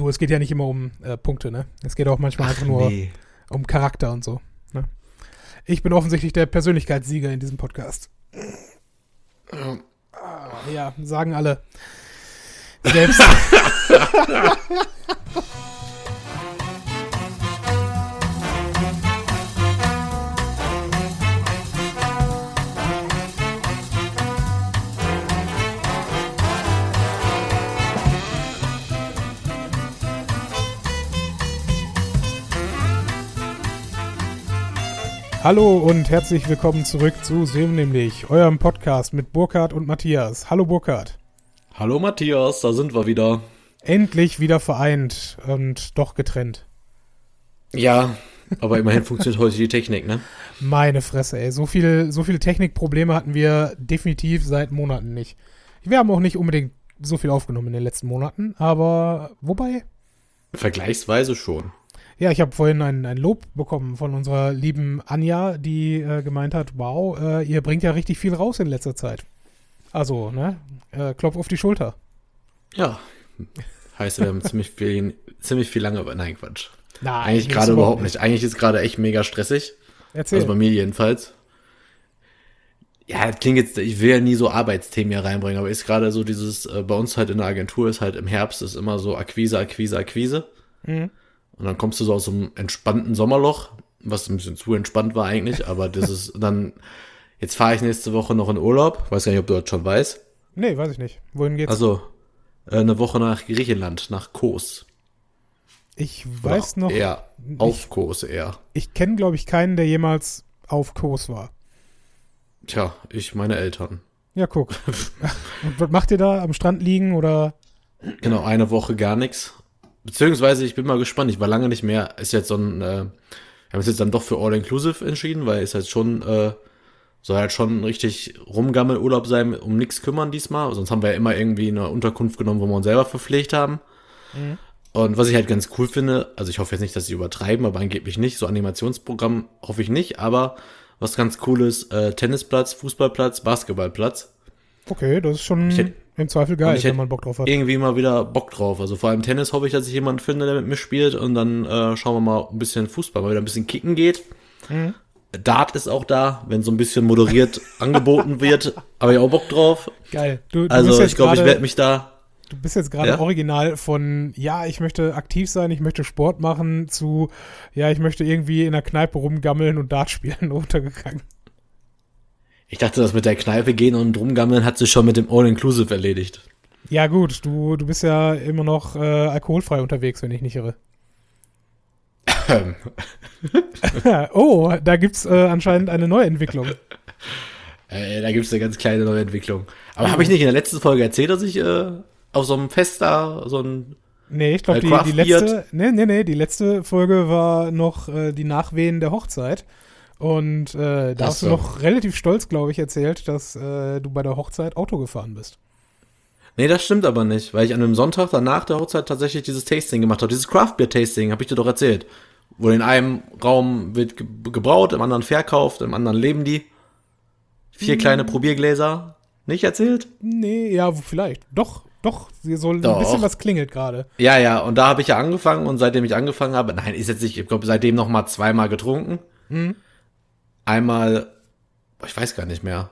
Du, es geht ja nicht immer um äh, Punkte, ne? Es geht auch manchmal Ach, einfach nur nee. um Charakter und so. Ne? Ich bin offensichtlich der Persönlichkeitssieger in diesem Podcast. Ja, sagen alle. Selbst. Hallo und herzlich willkommen zurück zu Sehen nämlich, eurem Podcast mit Burkhard und Matthias. Hallo Burkhard. Hallo Matthias, da sind wir wieder. Endlich wieder vereint und doch getrennt. Ja, aber immerhin funktioniert heute die Technik, ne? Meine Fresse, ey. So viel, so viele Technikprobleme hatten wir definitiv seit Monaten nicht. Wir haben auch nicht unbedingt so viel aufgenommen in den letzten Monaten, aber wobei, Vergleichsweise schon. Ja, ich habe vorhin ein, ein Lob bekommen von unserer lieben Anja, die äh, gemeint hat, wow, äh, ihr bringt ja richtig viel raus in letzter Zeit. Also, ne, äh, Klopf auf die Schulter. Ja. Heißt, wir haben ziemlich viel, ziemlich viel lange, nein, Quatsch. Nein, Eigentlich gerade überhaupt nicht. Eigentlich ist gerade echt mega stressig. Erzähl. Also bei mir jedenfalls. Ja, das klingt jetzt, ich will ja nie so Arbeitsthemen hier reinbringen, aber ist gerade so dieses, äh, bei uns halt in der Agentur ist halt im Herbst ist immer so Akquise, Akquise, Akquise. Mhm. Und dann kommst du so aus so einem entspannten Sommerloch, was ein bisschen zu entspannt war eigentlich, aber das ist dann, jetzt fahre ich nächste Woche noch in Urlaub, weiß gar nicht, ob du das schon weißt. Nee, weiß ich nicht. Wohin geht's? Also, äh, eine Woche nach Griechenland, nach Kos. ich Oder weiß noch, Eher, auf Kos eher. ich kenne, glaube ich, keinen, der jemals auf Kurs war. Tja, ich, meine Eltern. Ja, guck. Und was macht ihr da? Am Strand liegen oder? Genau, eine Woche gar nichts. Beziehungsweise, ich bin mal gespannt, ich war lange nicht mehr, ist jetzt so ein, äh, wir haben uns jetzt dann doch für All-Inclusive entschieden, weil es halt schon, äh, soll halt schon richtig Rumgammelurlaub sein, um nichts kümmern diesmal. Sonst haben wir ja immer irgendwie eine Unterkunft genommen, wo wir uns selber verpflegt haben. Und was ich halt ganz cool finde, also ich hoffe jetzt nicht, dass sie übertreiben, aber angeblich nicht, so Animationsprogramm hoffe ich nicht, aber was ganz cool ist, äh, Tennisplatz, Fußballplatz, Basketballplatz. Okay, das ist schon Ich hätt- im Zweifel geil, ich wenn man Bock drauf hat. irgendwie mal wieder Bock drauf. Also vor allem Tennis hoffe ich, dass ich jemanden finde, der mit mir spielt und dann äh, schauen wir mal ein bisschen Fußball, mal wieder ein bisschen kicken geht. Mhm. Dart ist auch da, wenn so ein bisschen moderiert angeboten wird. Aber ich auch Bock drauf. Geil. Du, du Also ich glaube, ich werde mich da. Du bist jetzt gerade Ja? original von, ja, ich möchte aktiv sein, ich möchte Sport machen, zu, ja, ich möchte irgendwie in der Kneipe rumgammeln und Dart spielen, runtergegangen. Ich dachte, das mit der Kneipe gehen und rumgammeln hat sich schon mit dem All-Inclusive erledigt. Ja, gut, du, du bist ja immer noch äh, alkoholfrei unterwegs, wenn ich nicht irre. oh, da gibt's äh, anscheinend eine Neuentwicklung. Äh, da gibt's eine ganz kleine neue Entwicklung. Aber habe ich nicht in der letzten Folge erzählt, dass ich äh, auf so einem Fest da so ein Nee, ich glaube, Äh, die, die letzte, nee, nee, nee, die letzte Folge war noch äh, die Nachwehen der Hochzeit. Und äh, da hast du so. noch relativ stolz, glaube ich, erzählt, dass äh, du bei der Hochzeit Auto gefahren bist. Nee, das stimmt aber nicht, weil ich an einem Sonntag danach der Hochzeit tatsächlich dieses Tasting gemacht habe. Dieses Craft Beer Tasting, habe ich dir doch erzählt. Wo in einem Raum wird ge gebraut, im anderen verkauft, im anderen leben die. Vier kleine Probiergläser. Nicht erzählt? Nee, ja, vielleicht. Doch, doch, sie soll ein Doch. bisschen was klingelt gerade. Ja, ja, und da habe ich ja angefangen und seitdem ich angefangen habe, nein, ist jetzt nicht, ich glaube seitdem noch mal zweimal getrunken. Einmal, ich weiß gar nicht mehr.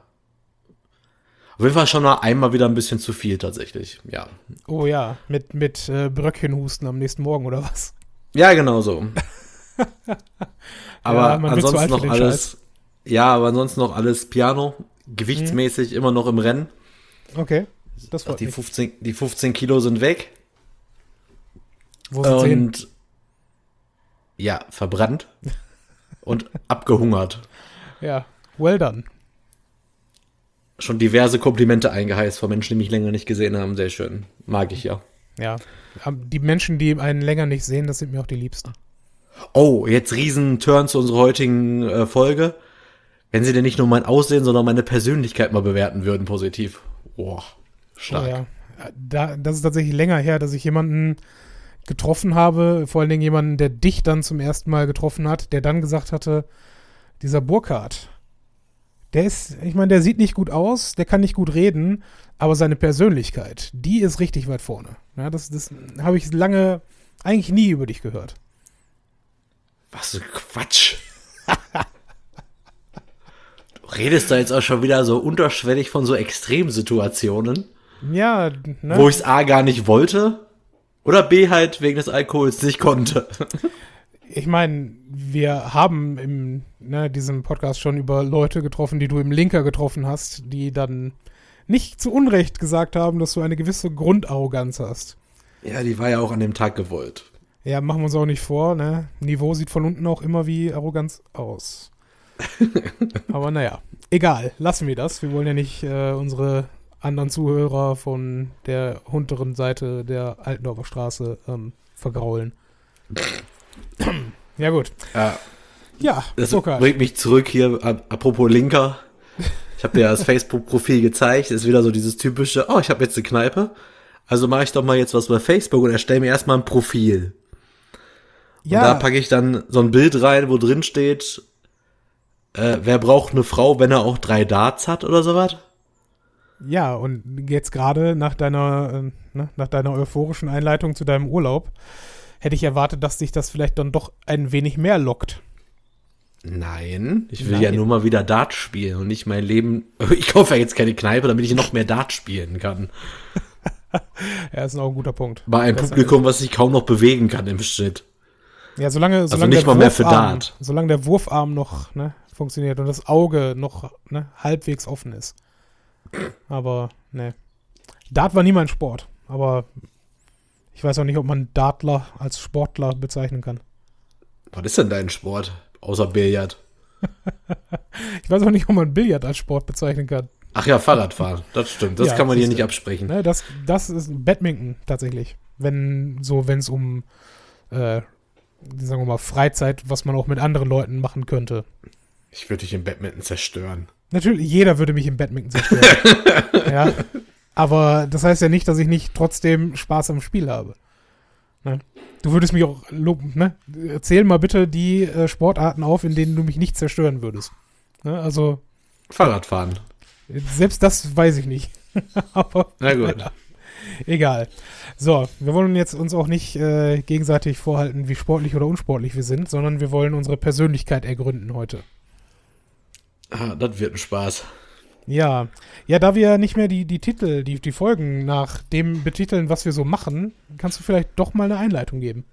Auf jeden Fall schon mal einmal wieder ein bisschen zu viel tatsächlich, ja. Oh ja, mit, mit äh, Bröckchenhusten am nächsten Morgen oder was? Ja, genau so. aber Ja, ansonsten noch alles. Ja, aber ansonsten noch alles Piano. Gewichtsmäßig immer noch im Rennen. Okay, das Ach, freut die, mich. 15, die 15 Kilo sind weg. Wo sind sie hin? Und ja, verbrannt. und abgehungert. Ja, well done. Schon diverse Komplimente eingeheißt von Menschen, die mich länger nicht gesehen haben. Sehr schön. Mag ich ja. Ja, die Menschen, die einen länger nicht sehen, das sind mir auch die Liebsten. Oh, jetzt riesen Turn zu unserer heutigen äh, Folge. Wenn sie denn nicht nur mein Aussehen, sondern meine Persönlichkeit mal bewerten würden, positiv. Boah, stark. Oh, ja. Da, das ist tatsächlich länger her, dass ich jemanden getroffen habe, vor allen Dingen jemanden, der dich dann zum ersten Mal getroffen hat, der dann gesagt hatte, dieser Burkhardt, der ist, ich meine, der sieht nicht gut aus, der kann nicht gut reden, aber seine Persönlichkeit, die ist richtig weit vorne. Ja, das das habe ich lange eigentlich nie über dich gehört. Was für Quatsch. du redest da jetzt auch schon wieder so unterschwellig von so Extremsituationen, Ja, ne? wo ich es A gar nicht wollte oder B halt wegen des Alkohols nicht konnte. Ich meine, wir haben im ne, diesem Podcast schon über Leute getroffen, die du im Linker getroffen hast, die dann nicht zu Unrecht gesagt haben, dass du eine gewisse Grundarroganz hast. Ja, die war ja auch an dem Tag gewollt. Ja, machen wir uns auch nicht vor, ne? Niveau sieht von unten auch immer wie Arroganz aus. Aber naja, egal, lassen wir das. Wir wollen ja nicht äh, unsere anderen Zuhörer von der unteren Seite der Altendorfer Straße ähm, vergraulen. ja, gut. Ja, Ja, das Burkhard. bringt mich zurück hier, ap- apropos Linker. Ich habe dir das Facebook-Profil gezeigt. Ist wieder so dieses typische, oh, ich habe jetzt eine Kneipe. Also mache ich doch mal jetzt was bei Facebook und erstelle mir erstmal ein Profil. Und da Ja, packe ich dann so ein Bild rein, wo drin steht, äh, wer braucht eine Frau, wenn er auch drei Darts hat oder sowas? ja, und jetzt gerade nach deiner, äh, ne, nach deiner euphorischen Einleitung zu deinem Urlaub hätte ich erwartet, dass dich das vielleicht dann doch ein wenig mehr lockt. Nein, ich will Nein. ja nur mal wieder Dart spielen und nicht mein Leben. Ich kaufe ja jetzt keine Kneipe, damit ich noch mehr Dart spielen kann. Ja, ist auch ein guter Punkt. Bei einem Publikum, was sich kaum noch bewegen kann im Schnitt. Ja, solange, solange nicht der mal mehr für Wurfarm, Dart. solange der Wurfarm noch ne, funktioniert und das Auge noch ne, halbwegs offen ist. Aber ne. Dart war nie mein Sport, aber ich weiß auch nicht, ob man Dartler als Sportler bezeichnen kann. Was ist denn dein Sport? Außer Billard. Ich weiß auch nicht, ob man Billard als Sport bezeichnen kann. Ach ja, Fahrradfahren. Das stimmt. Das Ja, kann man hier nicht absprechen. Ne, das, das ist Badminton tatsächlich. Wenn so, wenn es um äh, sagen wir mal Freizeit, was man auch mit anderen Leuten machen könnte. Ich würde dich im Badminton zerstören. Natürlich, jeder würde mich im Badminton zerstören. ja. Aber das heißt ja nicht, dass ich nicht trotzdem Spaß am Spiel habe. Ne? Du würdest mich auch loben, ne? Erzähl mal bitte die äh, Sportarten auf, in denen du mich nicht zerstören würdest. Ne? Also, Fahrradfahren. selbst das weiß ich nicht. Aber Na gut. naja, egal. So, wir wollen jetzt uns auch nicht äh, gegenseitig vorhalten, wie sportlich oder unsportlich wir sind, sondern wir wollen unsere Persönlichkeit ergründen heute. Ah, das wird ein Spaß. Ja, ja, da wir nicht mehr die, die Titel, die, die Folgen nach dem betiteln, was wir so machen, kannst du vielleicht doch mal eine Einleitung geben.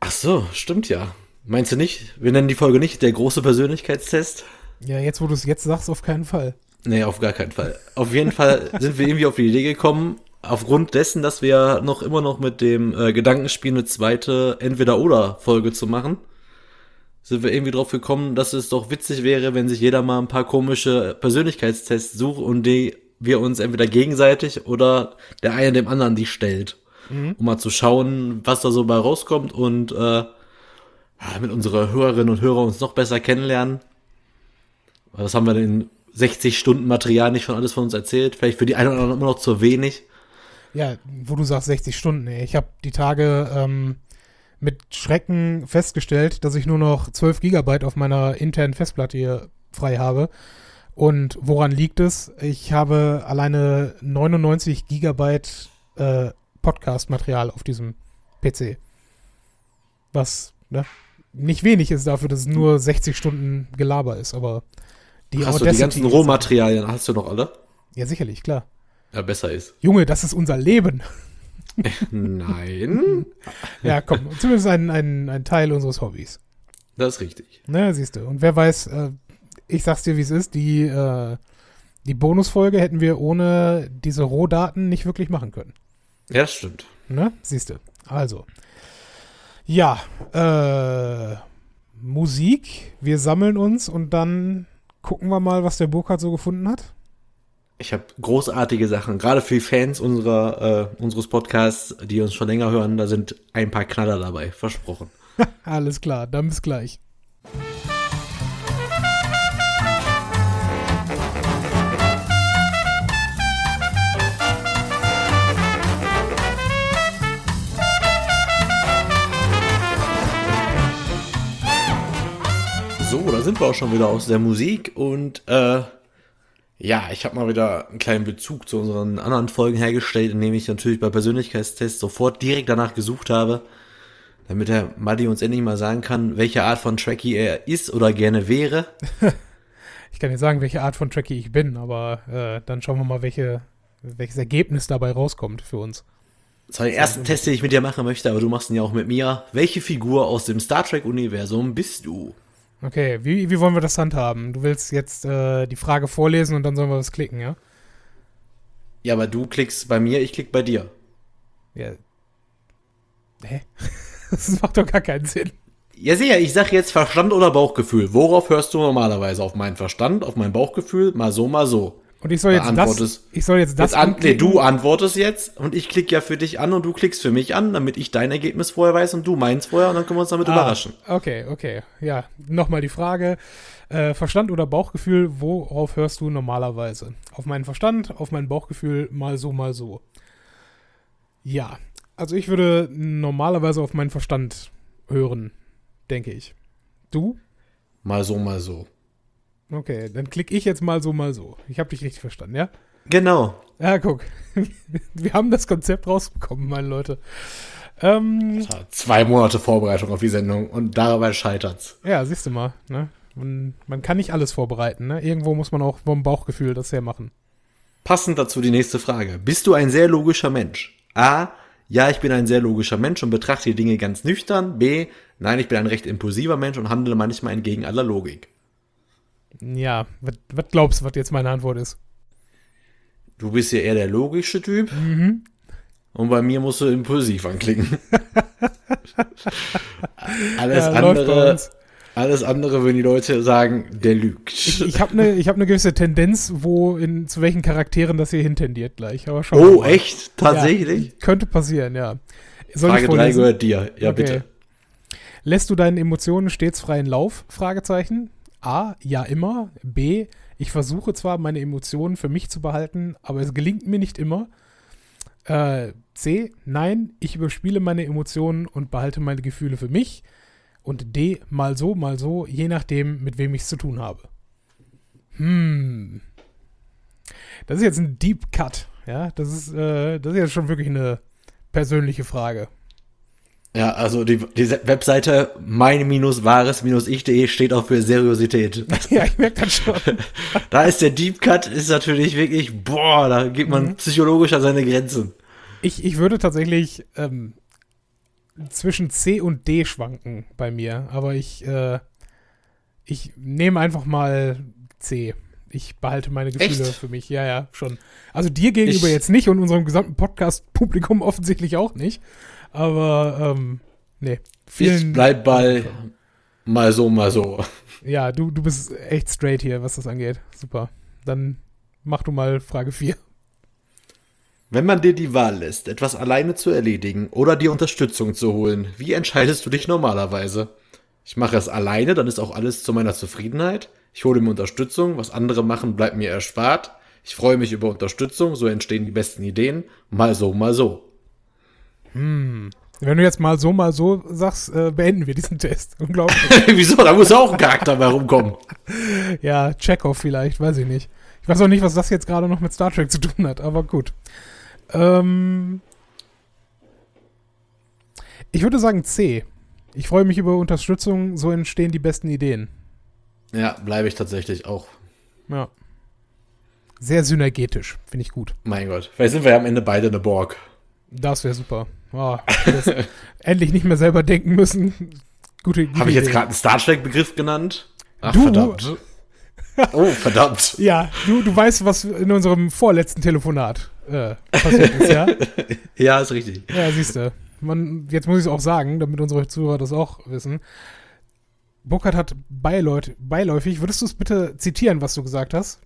Ach so, stimmt ja. Meinst du nicht? Wir nennen die Folge nicht der große Persönlichkeitstest? Ja, jetzt, wo du es jetzt sagst, auf keinen Fall. Nee, auf gar keinen Fall. Auf jeden Fall sind wir irgendwie auf die Idee gekommen, aufgrund dessen, dass wir noch immer noch mit dem äh, Gedanken spielen, eine zweite Entweder-Oder-Folge zu machen, sind wir irgendwie drauf gekommen, dass es doch witzig wäre, wenn sich jeder mal ein paar komische Persönlichkeitstests sucht und die wir uns entweder gegenseitig oder der eine dem anderen die stellt. Um mal zu schauen, was da so bei rauskommt und äh, ja, mit unsere Hörerinnen und Hörer uns noch besser kennenlernen. Was haben wir denn in 60 Stunden Material nicht schon alles von uns erzählt? Vielleicht für die einen oder anderen immer noch zu wenig. Ja, wo du sagst 60 Stunden, ey. Ich habe die Tage ähm, mit Schrecken festgestellt, dass ich nur noch 12 Gigabyte auf meiner internen Festplatte hier frei habe. Und woran liegt es? Ich habe alleine 99 Gigabyte äh, Podcast-Material auf diesem PC. Was ne, nicht wenig ist dafür, dass es nur 60 Stunden Gelaber ist, aber die hast du die ganzen Rohmaterialien, hast du noch alle? Ja, sicherlich, klar. Ja, besser ist. Junge, das ist unser Leben. Nein, Ja, komm, zumindest ein, ein, ein Teil unseres Hobbys. das ist richtig. Ne, siehst du. Und wer weiß, äh, ich sag's dir, wie es ist, die, äh, die Bonusfolge hätten wir ohne diese Rohdaten nicht wirklich machen können. Ja, das stimmt. Ne, siehst du. Also. Ja, äh, Musik, wir sammeln uns und dann gucken wir mal, was der Burkhardt so gefunden hat. Ich habe großartige Sachen, gerade für die Fans unserer, äh, unseres Podcasts, die uns schon länger hören, da sind ein paar Knaller dabei, versprochen. Alles klar, dann bis gleich. So, da sind wir auch schon wieder aus der Musik und äh, Ja, ich habe mal wieder einen kleinen Bezug zu unseren anderen Folgen hergestellt, indem ich natürlich bei Persönlichkeitstests sofort direkt danach gesucht habe, damit der Maddy uns endlich mal sagen kann, welche Art von Tracky er ist oder gerne wäre. Ich kann dir sagen, welche Art von Tracky ich bin, aber äh, dann schauen wir mal, welche, welches Ergebnis dabei rauskommt für uns. Das war der erste Test, den ich mit dir machen möchte, aber du machst ihn ja auch mit mir. Welche Figur aus dem Star Trek-Universum bist du? Okay, wie, wie wollen wir das handhaben? Du willst jetzt äh, die Frage vorlesen und dann sollen wir das klicken, ja? Ja, aber du klickst bei mir, ich klick bei dir. Ja. Hä? Das macht doch gar keinen Sinn. Ja, sicher, ich sag jetzt Verstand oder Bauchgefühl. Worauf hörst du normalerweise? Auf meinen Verstand, auf mein Bauchgefühl? Mal so, mal so. Und ich soll jetzt das, ich soll jetzt das Jetzt an, nee, du antwortest jetzt und ich klicke ja für dich an und du klickst für mich an, damit ich dein Ergebnis vorher weiß und du meins vorher und dann können wir uns damit Ah, überraschen. Okay, okay. Ja, nochmal die Frage. Äh, Verstand oder Bauchgefühl, worauf hörst du normalerweise? Auf meinen Verstand, auf mein Bauchgefühl, mal so, mal so. Ja, also ich würde normalerweise auf meinen Verstand hören, denke ich. Du? Mal so, mal so. Okay, dann klicke ich jetzt mal so, mal so. Ich habe dich richtig verstanden, ja? Genau. Ja, guck. Wir haben das Konzept rausbekommen, meine Leute. Ähm, Zwei Monate Vorbereitung auf die Sendung und dabei scheitert's. Ja, siehst du mal, ne? Man, man kann nicht alles vorbereiten, ne? Irgendwo muss man auch vom Bauchgefühl das hermachen. Passend dazu die nächste Frage. Bist du ein sehr logischer Mensch? A. Ja, ich bin ein sehr logischer Mensch und betrachte die Dinge ganz nüchtern. B. Nein, ich bin ein recht impulsiver Mensch und handle manchmal entgegen aller Logik. Ja, was glaubst du, was jetzt meine Antwort ist? Du bist ja eher der logische Typ. Und bei mir musst du impulsiv anklicken. alles Ja, andere, alles andere würden die Leute sagen, der lügt. Ich, ich habe eine hab ne gewisse Tendenz, wo in zu welchen Charakteren das hier hintendiert gleich. Aber wir oh, echt? Tatsächlich? Ja, könnte passieren, ja. Soll Frage ich 3 vorlesen? gehört dir. Ja, Okay. bitte. Lässt du deinen Emotionen stets freien Lauf? Fragezeichen. A. Ja, immer. B. Ich versuche zwar, meine Emotionen für mich zu behalten, aber es gelingt mir nicht immer. Äh, C. Nein, ich überspiele meine Emotionen und behalte meine Gefühle für mich. Und D. Mal so, mal so, je nachdem, mit wem ich es zu tun habe. Hm. Das ist jetzt ein Deep Cut. Ja, das ist, äh, das ist jetzt schon wirklich eine persönliche Frage. Ja, also die, die Webseite meine-wahres-ich.de steht auch für Seriosität. ja, ich merke das schon. da ist der Deep Cut, ist natürlich wirklich, boah, da geht Mhm. man psychologisch an seine Grenzen. Ich, ich würde tatsächlich ähm, zwischen C und D schwanken bei mir, aber ich, äh, ich nehme einfach mal C. Ich behalte meine Gefühle Echt? für mich. Ja, ja, schon. Also dir gegenüber Ich- jetzt nicht und unserem gesamten Podcast-Publikum offensichtlich auch nicht. Aber, ähm, nee. Ich bleib bei mal so, mal so. Ja, du, du bist echt straight hier, was das angeht. Super. Dann mach du mal Frage 4. Wenn man dir die Wahl lässt, etwas alleine zu erledigen oder dir Unterstützung zu holen, wie entscheidest du dich normalerweise? Ich mache es alleine, dann ist auch alles zu meiner Zufriedenheit. Ich hole mir Unterstützung, was andere machen, bleibt mir erspart. Ich freue mich über Unterstützung, so entstehen die besten Ideen. Mal so, mal so. Wenn du jetzt mal so, mal so sagst, äh, beenden wir diesen Test. Unglaublich. Wieso? Da muss auch ein Charakter bei rumkommen. Ja, Chekhov vielleicht, weiß ich nicht. Ich weiß auch nicht, was das jetzt gerade noch mit Star Trek zu tun hat, aber gut. Ähm, ich würde sagen C. Ich freue mich über Unterstützung, so entstehen die besten Ideen. Ja, bleibe ich tatsächlich auch. Ja. Sehr synergetisch, finde ich gut. Mein Gott. Vielleicht sind wir ja am Ende beide eine Borg. Das wäre super. Das endlich nicht mehr selber denken müssen. Gute, gute Habe ich jetzt gerade einen Star Trek-Begriff genannt? Ach, Du- verdammt. Oh, verdammt. Ja, du, du weißt, was in unserem vorletzten Telefonat äh, passiert ist, ja? Ja, ist richtig. Ja, siehst du. Man, jetzt muss ich es auch sagen, damit unsere Zuhörer das auch wissen. Burkhardt hat beiläut, beiläufig, würdest du es bitte zitieren, was du gesagt hast?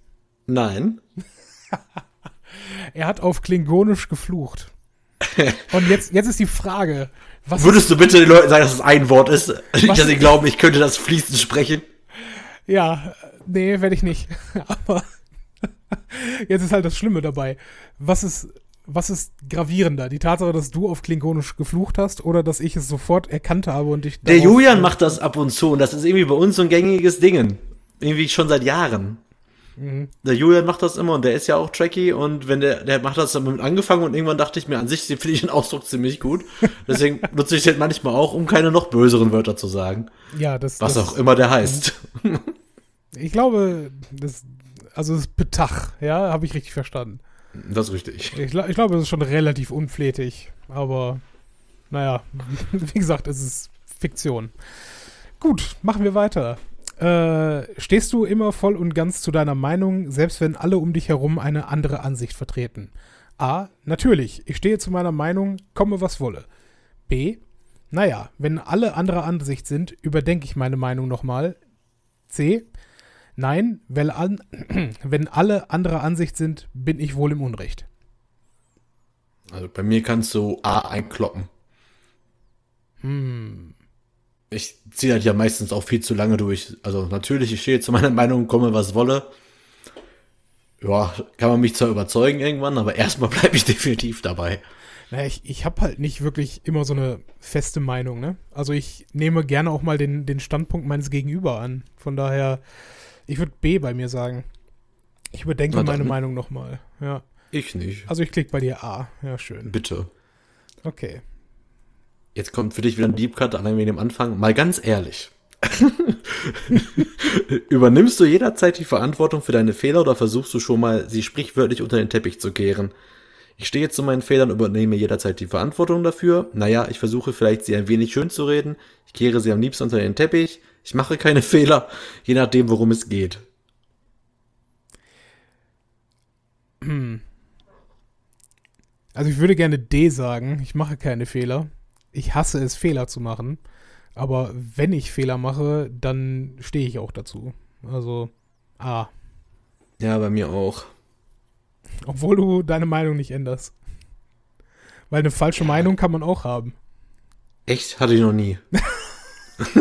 Nein. Er hat auf Klingonisch geflucht. Und jetzt, jetzt ist die Frage, was Würdest du bitte den Leuten sagen, dass es ein Wort ist? Nicht, dass sie glauben, ich könnte das fließend sprechen. Ja, nee, werde ich nicht. Aber jetzt ist halt das Schlimme dabei. Was ist, was ist gravierender? Die Tatsache, dass du auf Klingonisch geflucht hast oder dass ich es sofort erkannt habe und ich Der Julian macht das ab und zu und das ist irgendwie bei uns so ein gängiges Ding. Irgendwie schon seit Jahren. Der Julian macht das immer und der ist ja auch tracky und wenn der, der macht das dann mit angefangen und irgendwann dachte ich mir, an sich finde ich den Ausdruck ziemlich gut. Deswegen nutze ich den manchmal auch, um keine noch böseren Wörter zu sagen. Ja, das. Was das, auch immer der heißt. Ich glaube, das, also das Betach, ja, habe ich richtig verstanden. Das ist richtig. Ich, ich glaube, das ist schon relativ unflätig, aber naja, wie gesagt, es ist Fiktion. Gut, machen wir weiter. Äh, stehst du immer voll und ganz zu deiner Meinung, selbst wenn alle um dich herum eine andere Ansicht vertreten? A. Natürlich, ich stehe zu meiner Meinung, komme was wolle. B. Naja, wenn alle anderer Ansicht sind, überdenke ich meine Meinung nochmal. C. Nein, weil an, wenn alle anderer Ansicht sind, bin ich wohl im Unrecht. Also bei mir kannst du A einkloppen. Hm. Ich ziehe halt ja meistens auch viel zu lange durch. Also natürlich, ich stehe zu meiner Meinung, komme was wolle. Ja, kann man mich zwar überzeugen irgendwann, aber erstmal bleibe ich definitiv dabei. Naja, ich, ich habe halt nicht wirklich immer so eine feste Meinung, ne? Also ich nehme gerne auch mal den, den Standpunkt meines Gegenüber an. Von daher, ich würde B bei mir sagen. Ich überdenke Na meine Meinung nochmal. Ja. Ich nicht. Also ich klicke bei dir A. Ja, schön. Bitte. Okay. Jetzt kommt für dich wieder ein Deep Cut allein wegen dem Anfang. Mal ganz ehrlich. Übernimmst du jederzeit die Verantwortung für deine Fehler oder versuchst du schon mal, sie sprichwörtlich unter den Teppich zu kehren? Ich stehe zu meinen Fehlern und übernehme jederzeit die Verantwortung dafür. Naja, ich versuche vielleicht, sie ein wenig schön zu reden. Ich kehre sie am liebsten unter den Teppich. Ich mache keine Fehler, je nachdem, worum es geht. Also ich würde gerne D sagen. Ich mache keine Fehler. Ich hasse es, Fehler zu machen. Aber wenn ich Fehler mache, dann stehe ich auch dazu. Also A. Ja, bei mir auch. Obwohl du deine Meinung nicht änderst. Weil eine falsche Meinung kann man auch haben. Echt? Hatte ich noch nie.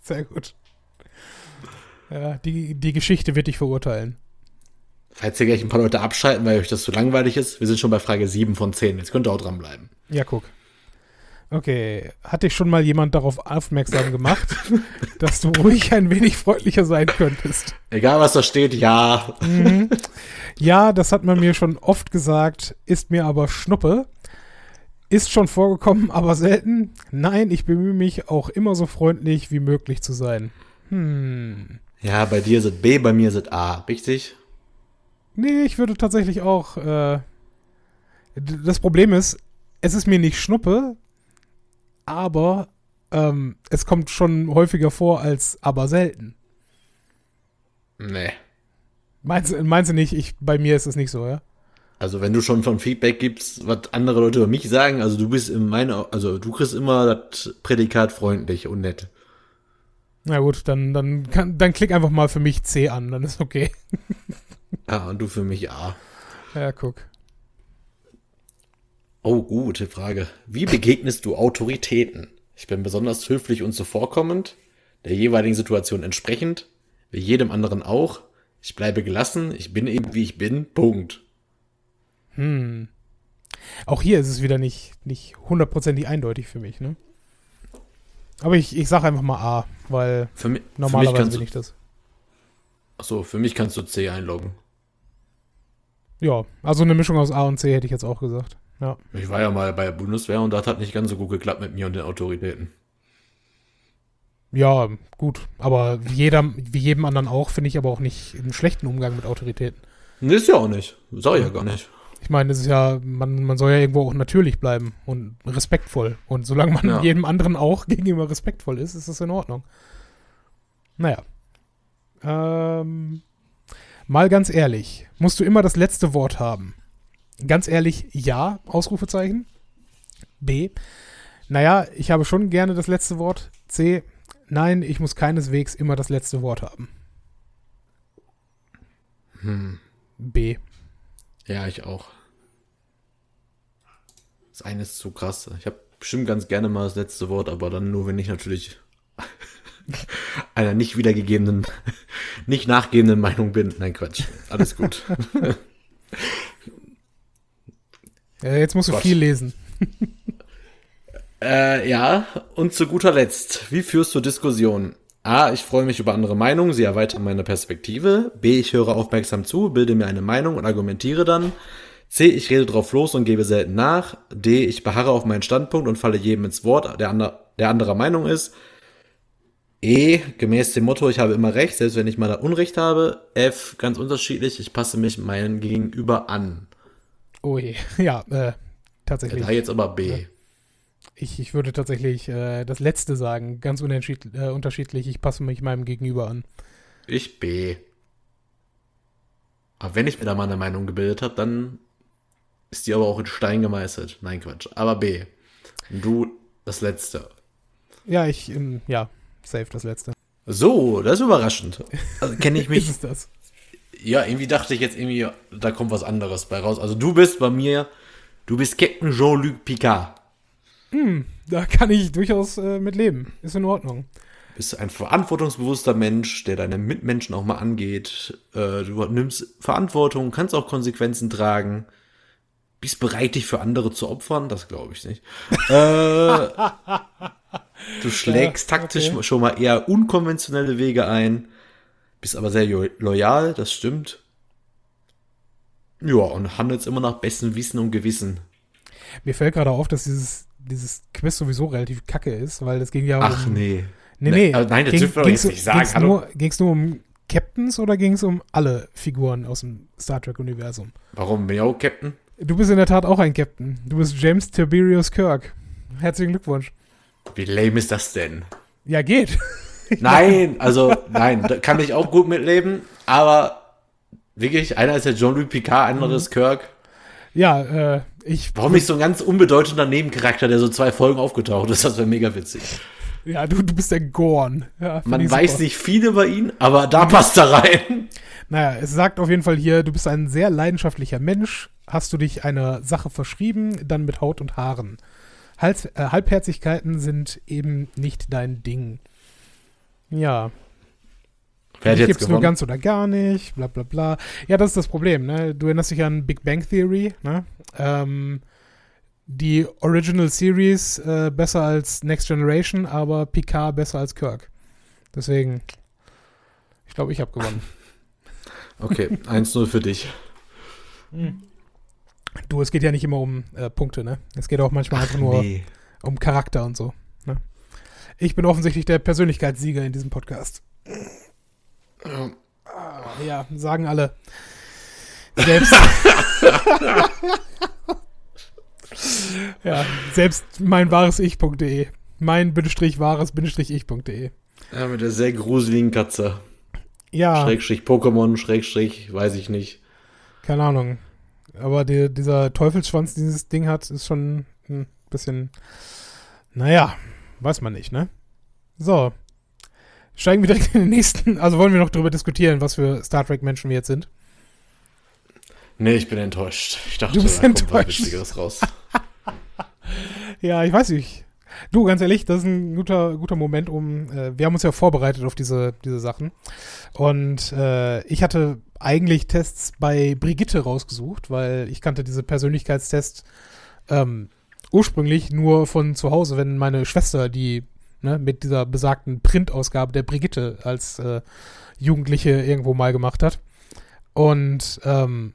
Sehr gut. Ja, die, die Geschichte wird dich verurteilen. Falls hier gleich ein paar Leute abschalten, weil euch das zu langweilig ist, wir sind schon bei Frage 7 von 10. Jetzt könnt ihr auch dranbleiben. Ja, guck. Okay, hat dich schon mal jemand darauf aufmerksam gemacht, dass du ruhig ein wenig freundlicher sein könntest? Egal was da steht, ja. Mhm. Ja, das hat man mir schon oft gesagt, ist mir aber Schnuppe. Ist schon vorgekommen, aber selten. Nein, ich bemühe mich auch immer so freundlich wie möglich zu sein. Hm. Ja, bei dir sind B, bei mir sind A. Richtig? Nee, ich würde tatsächlich auch. Äh, das Problem ist, es ist mir nicht Schnuppe, aber ähm, es kommt schon häufiger vor als aber selten. Nee. Meinst, du- meinst du nicht, ich, bei mir ist es nicht so, ja? Also wenn du schon von Feedback gibst, was andere Leute über mich sagen, also du bist in meiner, also du kriegst immer das Prädikat freundlich und nett. Na gut, dann, dann, kann, dann klick einfach mal für mich C an, dann ist okay. Ja, und du für mich A. Ja, guck. Oh, gute Frage. Wie begegnest du Autoritäten? Ich bin besonders höflich und zuvorkommend, der jeweiligen Situation entsprechend, wie jedem anderen auch. Ich bleibe gelassen, ich bin eben wie ich bin. Punkt. Hm. Auch hier ist es wieder nicht, nicht hundertprozentig eindeutig für mich, ne? Aber ich, ich sag einfach mal A, weil Für, mi normalerweise bin ich das. achso, für mich kannst du C einloggen. Ja, also eine Mischung aus A und C hätte ich jetzt auch gesagt. Ja. Ich war ja mal bei der Bundeswehr und das hat nicht ganz so gut geklappt mit mir und den Autoritäten. Ja, gut. Aber wie, jeder, wie jedem anderen auch, finde ich aber auch nicht einen schlechten Umgang mit Autoritäten. Nee, ist ja auch nicht. Sag ich ja gar nicht. Ich meine, das ist ja, man, man soll ja irgendwo auch natürlich bleiben und respektvoll. Und solange man Ja. jedem anderen auch gegenüber respektvoll ist, ist das in Ordnung. Naja. Ähm, mal ganz ehrlich, musst du immer das letzte Wort haben? Ganz ehrlich, ja, Ausrufezeichen. B. Naja, ich habe schon gerne das letzte Wort. C. Nein, ich muss keineswegs immer das letzte Wort haben. Hm. B. Ja, ich auch. Das eine ist zu krass. Ich habe bestimmt ganz gerne mal das letzte Wort, aber dann nur, wenn ich natürlich einer nicht wiedergegebenen, nicht nachgebenden Meinung bin. Nein, Quatsch. Alles gut. Jetzt musst du Gott. viel lesen. äh, ja, und zu guter Letzt, wie führst du Diskussionen? A, ich freue mich über andere Meinungen, sie erweitern meine Perspektive. B, ich höre aufmerksam zu, bilde mir eine Meinung und argumentiere dann. C, ich rede drauf los und gebe selten nach. D, ich beharre auf meinen Standpunkt und falle jedem ins Wort, der, andre, der anderer Meinung ist. E, gemäß dem Motto, ich habe immer recht, selbst wenn ich mal Unrecht habe. F, ganz unterschiedlich, ich passe mich meinem Gegenüber an. Oh je, ja, äh, tatsächlich. Da jetzt aber B. Ich, ich würde tatsächlich äh, das letzte sagen, ganz äh, unterschiedlich, ich passe mich meinem Gegenüber an. Ich B. Aber wenn ich mir da mal eine Meinung gebildet habe, dann ist die aber auch in Stein gemeißelt. Nein, Quatsch. Aber B. Du das letzte. Ja, ich, ähm, ja, safe das letzte. So, das ist überraschend. Also kenne ich mich. ist das? Ja, irgendwie dachte ich jetzt irgendwie, da kommt was anderes bei raus. Also du bist bei mir, du bist Captain Jean-Luc Picard. Hm, da kann ich durchaus äh, mit leben. Ist in Ordnung. Bist ein verantwortungsbewusster Mensch, der deine Mitmenschen auch mal angeht. Äh, du nimmst Verantwortung, kannst auch Konsequenzen tragen. Bist bereit, dich für andere zu opfern? Das glaube ich nicht. äh, du schlägst ja, taktisch okay. schon mal eher unkonventionelle Wege ein. Bist aber sehr loyal, das stimmt. Ja, und handelst immer nach bestem Wissen und Gewissen. Mir fällt gerade auf, dass dieses dieses Quiz sowieso relativ kacke ist, weil es ging ja Ach, um. nee. Nee, nee. Also, nein, das ging, dürfen wir jetzt nicht sagen. Ging's nur, ging's nur um Captains oder ging es um alle Figuren aus dem Star Trek-Universum? Warum bin ich auch Captain? Du bist in der Tat auch ein Captain. Du bist James Tiberius Kirk. Herzlichen Glückwunsch. Wie lame ist das denn? Ja, geht. Nein, also, nein, da kann ich auch gut mitleben, aber wirklich, einer ist der Jean-Luc Picard, anderer mhm. ist Kirk. Ja, äh, ich. Warum nicht so ein ganz unbedeutender Nebencharakter, der so zwei Folgen aufgetaucht ist? Das wäre mega witzig. Ja, du, du bist der Gorn. Ja, Man weiß super. nicht viel über ihn, aber da passt er rein. Naja, es sagt auf jeden Fall hier, du bist ein sehr leidenschaftlicher Mensch. Hast du dich einer Sache verschrieben, dann mit Haut und Haaren. Hals, äh, Halbherzigkeiten sind eben nicht dein Ding. Ja, Wer hat jetzt nur ganz oder gar nicht, bla bla bla. Ja, das ist das Problem, ne? Du erinnerst dich an Big Bang Theory, ne? Ähm, die Original Series äh, besser als Next Generation, aber Picard besser als Kirk. Deswegen, ich glaube, ich habe gewonnen. Okay, 1-0 für dich. Du, es geht ja nicht immer um äh, Punkte, ne? Es geht auch manchmal Ach, einfach nur nee. um Charakter und so. Ich bin offensichtlich der Persönlichkeitssieger in diesem Podcast. Ja, ja sagen alle. Selbst. ja, selbst mein wahres Ich.de. Mein Bindestrich wahres Bindestrich Ich.de. Ja, mit der sehr gruseligen Katze. Ja. Schrägstrich Pokémon, Schrägstrich, weiß ich nicht. Keine Ahnung. Aber die, dieser Teufelsschwanz, dieses Ding hat, ist schon ein bisschen. Naja, weiß man nicht, ne? So. Steigen wir direkt in den nächsten. Also wollen wir noch darüber diskutieren, was für Star Trek-Menschen wir jetzt sind? Nee, ich bin enttäuscht. Ich dachte, du bist da enttäuscht. kommt was Witzigeres raus. ja, ich weiß nicht. Du, ganz ehrlich, das ist ein guter, guter Moment, um. Äh, wir haben uns ja vorbereitet auf diese, diese Sachen. Und äh, ich hatte eigentlich Tests bei Brigitte rausgesucht, weil ich kannte diese Persönlichkeitstests ähm, ursprünglich nur von zu Hause, wenn meine Schwester die ne, mit dieser besagten Printausgabe der Brigitte als äh, Jugendliche irgendwo mal gemacht hat. Und ähm,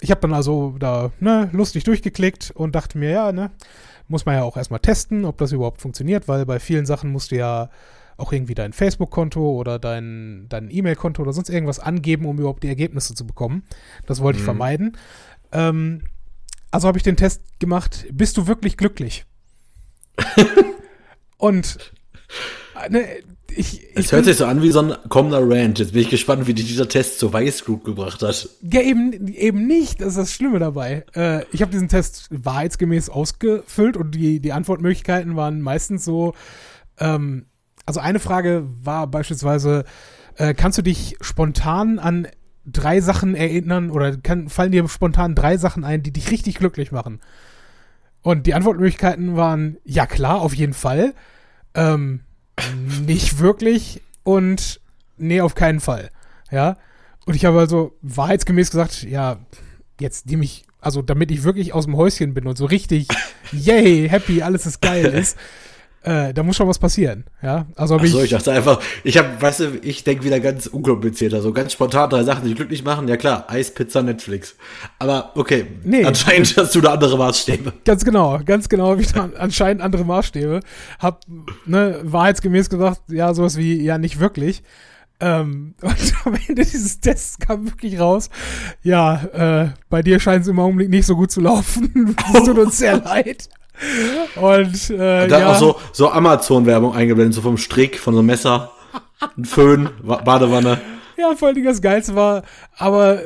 ich habe dann also da ne, lustig durchgeklickt und dachte mir, ja, ne, muss man ja auch erstmal testen, ob das überhaupt funktioniert, weil bei vielen Sachen musst du ja auch irgendwie dein Facebook-Konto oder dein, dein E-Mail-Konto oder sonst irgendwas angeben, um überhaupt die Ergebnisse zu bekommen. Das wollte mhm. ich vermeiden. Ähm, also habe ich den Test gemacht, bist du wirklich glücklich? und Ne, ich, es hört sich so an wie so ein kommender Rant. Jetzt bin ich gespannt, wie dich dieser Test zur Vice Group gebracht hat. Ja, eben, eben nicht. Das ist das Schlimme dabei. Äh, ich habe diesen Test wahrheitsgemäß ausgefüllt und die, die Antwortmöglichkeiten waren meistens so. Ähm, also eine Frage war beispielsweise, äh, kannst du dich spontan an drei Sachen erinnern oder kann, fallen dir spontan drei Sachen ein, die dich richtig glücklich machen? Und die Antwortmöglichkeiten waren, ja klar, auf jeden Fall. Ähm, nicht wirklich und nee, auf keinen Fall. Ja. Und ich habe also wahrheitsgemäß gesagt, ja, jetzt nehme ich, also damit ich wirklich aus dem Häuschen bin und so richtig, yay, happy, alles ist geil ist, äh, da muss schon was passieren. Ja, also Ach so, ich, ich dachte einfach, ich habe, weißt du, ich denke wieder ganz unkomplizierter, so ganz spontan drei Sachen, die dich glücklich machen. Ja klar, Eis, Pizza, Netflix. Aber okay, Nee. anscheinend hast du da andere Maßstäbe. Ganz genau, ganz genau, ich da anscheinend andere Maßstäbe. Hab, ne, wahrheitsgemäß gesagt, ja, sowas wie, ja, nicht wirklich. Ähm, und am Ende dieses Tests kam wirklich raus, ja, äh, bei dir scheint es im Augenblick nicht so gut zu laufen. Es tut uns sehr leid. Und, äh, Und dann ja, auch so, so Amazon-Werbung eingeblendet, so vom Strick, von so einem Messer, ein Föhn, Wa- Badewanne. ja, vor allen Dingen das Geilste war, aber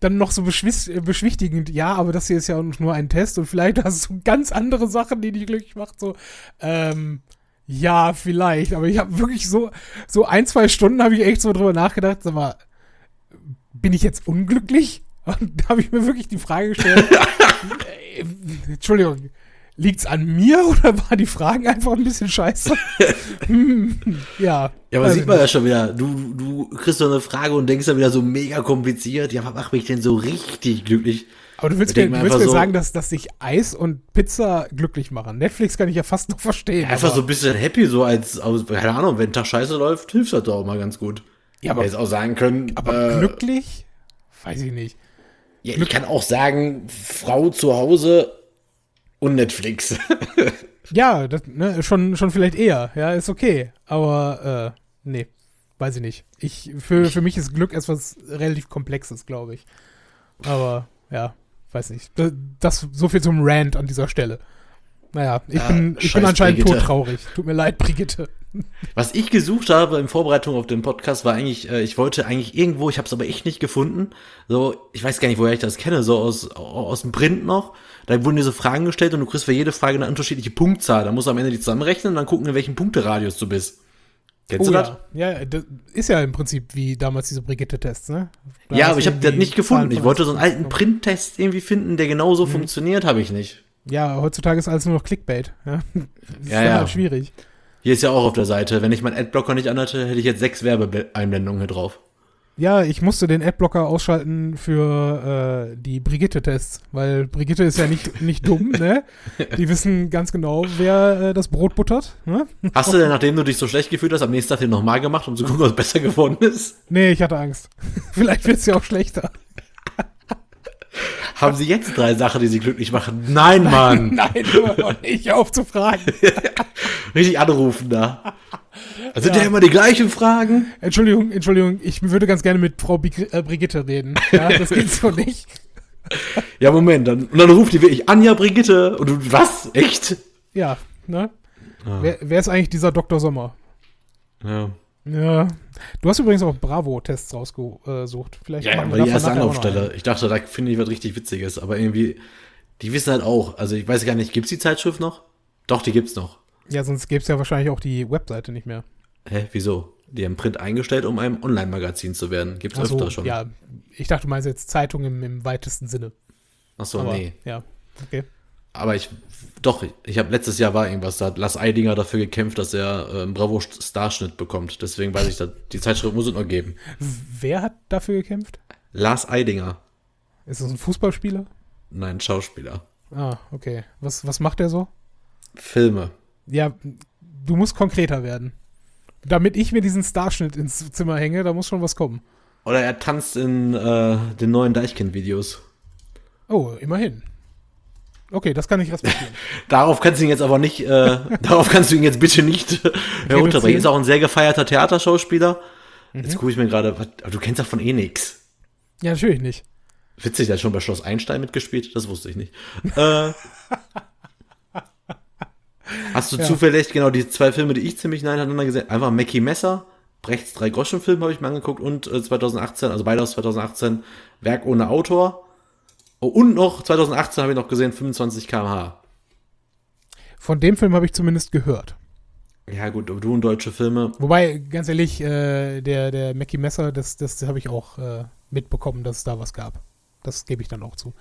dann noch so beschwichtigend, ja, aber das hier ist ja nur ein Test und vielleicht hast du ganz andere Sachen, die dich glücklich macht, so, ähm, ja, vielleicht, aber ich habe wirklich so, so ein, zwei Stunden habe ich echt so drüber nachgedacht, sag mal, bin ich jetzt unglücklich? Und da habe ich mir wirklich die Frage gestellt, äh, Entschuldigung, liegt's an mir oder war die Frage einfach ein bisschen scheiße? Hm, ja. Ja, aber sieht man nicht. ja schon wieder, du, du kriegst so eine Frage und denkst dann wieder so mega kompliziert, ja, was macht mich denn so richtig glücklich? Aber du willst mir, du willst mir so- sagen, dass, dass sich Eis und Pizza glücklich machen. Netflix kann ich ja fast noch verstehen. Einfach so ein bisschen happy, so als, aus, keine Ahnung, wenn ein Tag scheiße läuft, hilft das doch auch mal ganz gut. Ja, aber- jetzt auch sagen können, Aber äh, glücklich? Weiß ich nicht. ja, ich kann auch sagen, Frau zu Hause und Netflix. Ja, das, ne, schon, schon vielleicht eher. Ja, ist okay. Aber, äh, nee. Weiß ich nicht. Ich, für, für mich ist Glück etwas relativ Komplexes, glaube ich. Aber, ja, weiß nicht. Das, das so viel zum Rant an dieser Stelle. Naja, ich Ja, bin, ich bin anscheinend Brigitte. todtraurig. Tut mir leid, Brigitte. Was ich gesucht habe in Vorbereitung auf den Podcast war eigentlich, äh, ich wollte eigentlich irgendwo, ich habe es aber echt nicht gefunden. So, ich weiß gar nicht, woher ich das kenne, so aus aus dem Print noch. Da wurden dir so Fragen gestellt und du kriegst für jede Frage eine unterschiedliche Punktzahl. Da musst du am Ende die zusammenrechnen und dann gucken, in welchem Punkteradius du bist. Kennst Oh du das? ja. ja, das ist ja im Prinzip wie damals diese Brigitte-Tests, ne? Da Ja, aber ich habe das nicht gefunden. Ich wollte so 1 einen alten Printtest irgendwie finden, der genauso Mhm. funktioniert, habe ich nicht. Ja, heutzutage ist alles nur noch Clickbait. Ja, das ist Ja, ja, schwierig. Hier ist ja auch auf der Seite, wenn ich meinen Adblocker nicht anhatte, hätte ich jetzt sechs Werbeeinblendungen hier drauf. Ja, ich musste den Adblocker ausschalten für äh, die Brigitte-Tests, weil Brigitte ist ja nicht, nicht dumm, ne? Die wissen ganz genau, wer äh, das Brot buttert, ne? Hast du denn, nachdem du dich so schlecht gefühlt hast, am nächsten Tag den nochmal gemacht, um zu gucken, was besser geworden ist? Nee, ich hatte Angst. Vielleicht wird es ja auch schlechter. Haben sie jetzt drei Sachen, die sie glücklich machen? Nein, Mann! Nein, hör doch nicht auf zu fragen. Richtig anrufen da. Also sind Ja. ja immer die gleichen Fragen. Entschuldigung, Entschuldigung, ich würde ganz gerne mit Frau Big äh, Brigitte reden. Ja, das geht so nicht. Ja, Moment, dann, und dann ruft die wirklich Anja Brigitte. Und du, was? Echt? Ja, ne? Ah. Wer, wer ist eigentlich dieser Dr. Sommer? Ja. Ja. Du hast übrigens auch Bravo-Tests rausgesucht. Vielleicht Ja, aber die erste noch Anlaufstelle. Ich dachte, da finde ich was richtig Witziges, aber irgendwie, die wissen halt auch. Also ich weiß gar nicht, gibt's die Zeitschrift noch? Doch, die gibt's noch. einen. Ja, sonst gäbe es ja wahrscheinlich auch die Webseite nicht mehr. Hä, wieso? Die haben Print eingestellt, um ein Online-Magazin zu werden. Gibt's Ach so, öfter schon. ja. Ich dachte, du meinst jetzt Zeitung im, im weitesten Sinne. Ach so, Aber, nee. Ja, okay. Aber ich, doch, ich habe letztes Jahr war irgendwas, da hat Lars Eidinger dafür gekämpft, dass er einen Bravo-Starschnitt bekommt. Deswegen weiß ich, die Zeitschrift muss es noch geben. Wer hat dafür gekämpft? Lars Eidinger. Ist das ein Fußballspieler? Nein, Schauspieler. Ah, okay. Was, was macht der so? Filme. Ja, du musst konkreter werden. Damit ich mir diesen Starschnitt ins Zimmer hänge, da muss schon was kommen. Oder er tanzt in äh, den neuen Deichkind-Videos. Oh, immerhin. Okay, das kann ich respektieren. Darauf kannst du ihn jetzt aber nicht, äh, darauf kannst du ihn jetzt bitte nicht äh, herunterbringen. Ist auch ein sehr gefeierter Theaterschauspieler. Jetzt gucke ich mir gerade, aber du kennst davon eh nix. ja, natürlich nicht. Witzig, der hat schon bei Schloss Einstein mitgespielt, das wusste ich nicht. Äh, hast du Ja. zufällig genau die zwei Filme, die ich ziemlich nacheinander gesehen Einfach Mackie Messer, Brechts Drei-Groschen-Film habe ich mir angeguckt und äh, 2018, also beide aus 2018, Werk ohne Autor. Oh, und noch 2018 habe ich noch gesehen, 25 km/h. Von dem Film habe ich zumindest gehört. Ja gut, du und deutsche Filme. Wobei, ganz ehrlich, äh, der, der Mackie Messer, das, das habe ich auch äh, mitbekommen, dass es da was gab. Das gebe ich dann auch zu.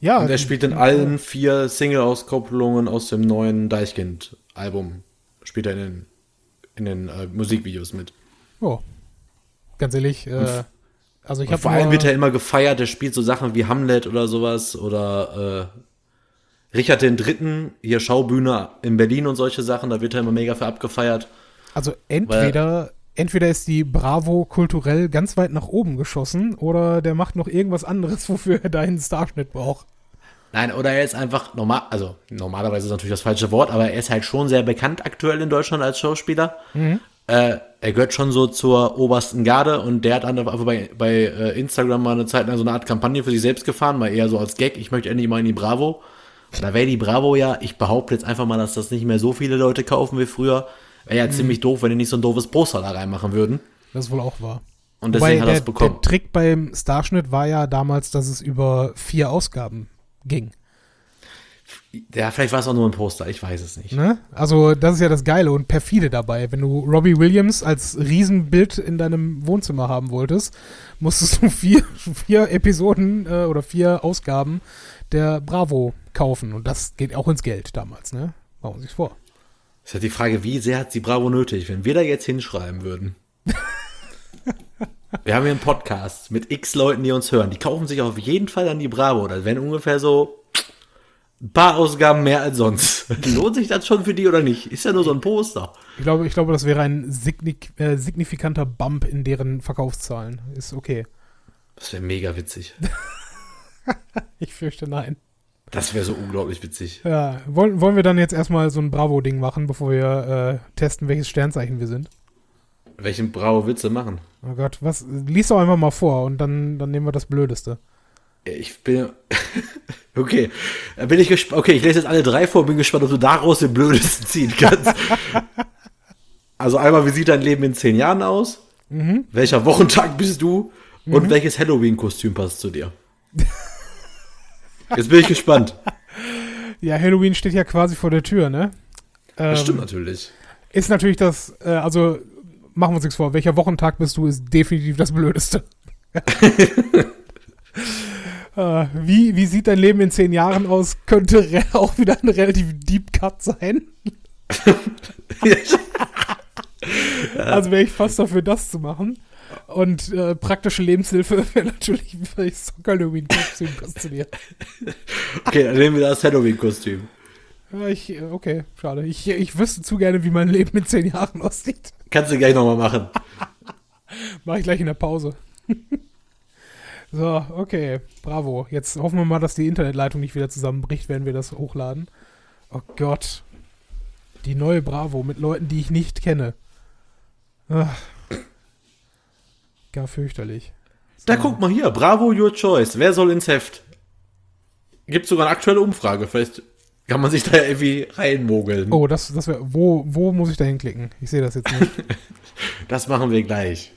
Ja, Und er spielt in allen vier Single-Auskopplungen aus dem neuen Deichkind-Album. Spielt er in den, in den äh, Musikvideos mit. Oh. Ganz ehrlich, äh, also ich habe vor allem wird er immer gefeiert, er spielt so Sachen wie Hamlet oder sowas oder Richard den Dritten, hier Schaubühne in Berlin und solche Sachen, da wird er immer mega für abgefeiert. Also entweder, entweder ist die Bravo kulturell ganz weit nach oben geschossen oder der macht noch irgendwas anderes, wofür er da einen Starschnitt braucht. Nein, oder er ist einfach normal, also normalerweise ist natürlich das falsche Wort, aber er ist halt schon sehr bekannt aktuell in Deutschland als Schauspieler. Äh, er gehört schon so zur obersten Garde und der hat dann einfach bei, bei äh, Instagram mal eine Zeit lang so eine Art Kampagne für sich selbst gefahren, mal eher so als Gag, ich möchte endlich mal in die Bravo. Und da wäre die Bravo ja, ich behaupte jetzt einfach mal, dass das nicht mehr so viele Leute kaufen wie früher. Wäre ja ziemlich doof, wenn die nicht so ein doofes Poster da reinmachen würden. Das ist wohl auch wahr. Und deswegen hat er es bekommen. der Trick beim Starschnitt war ja damals, dass es über vier Ausgaben ging. Ja, vielleicht war es auch nur ein Poster, ich weiß es nicht. Ne? Also das ist ja das Geile und perfide dabei. Wenn du Robbie Williams als Riesenbild in deinem Wohnzimmer haben wolltest, musstest du vier, vier Episoden äh, oder vier Ausgaben der Bravo kaufen. Und das geht auch ins Geld damals, ne? Machen wir sich vor. Ist halt die Frage, wie sehr hat die Bravo nötig, wenn wir da jetzt hinschreiben würden? wir haben hier einen Podcast mit x Leuten, die uns hören. Die kaufen sich auf jeden Fall an die Bravo. Das wären ungefähr so ein paar Ausgaben mehr als sonst. Lohnt sich das schon für die oder nicht? Ist ja nur so ein Poster. Ich glaube, ich glaube das wäre ein signik äh, signifikanter Bump in deren Verkaufszahlen. Ist okay. Das wäre mega witzig. Ich fürchte nein. Das wäre so unglaublich witzig. Ja, wollen, wollen wir dann jetzt erstmal so ein Bravo-Ding machen, bevor wir äh, testen, welches Sternzeichen wir sind? Welchen Bravo willst du machen? Oh Gott, was? Lies doch einfach mal vor und dann, dann nehmen wir das Blödeste. Ich bin. Okay, da bin ich gespannt. Okay, ich lese jetzt alle drei vor und bin gespannt, ob du daraus den blödesten ziehen kannst. also einmal, wie sieht dein Leben in zehn Jahren aus? Welcher Wochentag bist du? Und welches Halloween-Kostüm passt zu dir? Jetzt bin ich gespannt. Ja, Halloween steht ja quasi vor der Tür, ne? Ähm, Das stimmt natürlich. Ist natürlich das, äh, also machen wir uns nichts vor, welcher Wochentag bist du, ist definitiv das Blödeste. Äh, wie, wie sieht dein Leben in zehn Jahren aus? Könnte auch wieder ein relativ Deep Cut sein. Also wäre ich fast dafür, das zu machen. Und äh, praktische Lebenshilfe wäre natürlich, welches Halloween-Kostüm dir. okay, dann nehmen wir das Halloween-Kostüm. Ja, ich, äh, okay, schade. Ich, ich wüsste zu gerne, wie mein Leben in zehn Jahren aussieht. Kannst du gleich nochmal machen. Mach ich gleich in der Pause. So, okay, bravo. Jetzt hoffen wir mal, dass die Internetleitung nicht wieder zusammenbricht, wenn wir das hochladen. Oh Gott. Die neue Bravo mit Leuten, die ich nicht kenne. Ach. Gar fürchterlich. Da guck mal hier, Bravo Your Choice. Wer soll ins Heft? Gibt sogar eine aktuelle Umfrage. Vielleicht kann man sich da irgendwie reinmogeln. Oh, das, das wäre. Wo, wo muss ich da hinklicken? Ich sehe das jetzt nicht. Das machen wir gleich.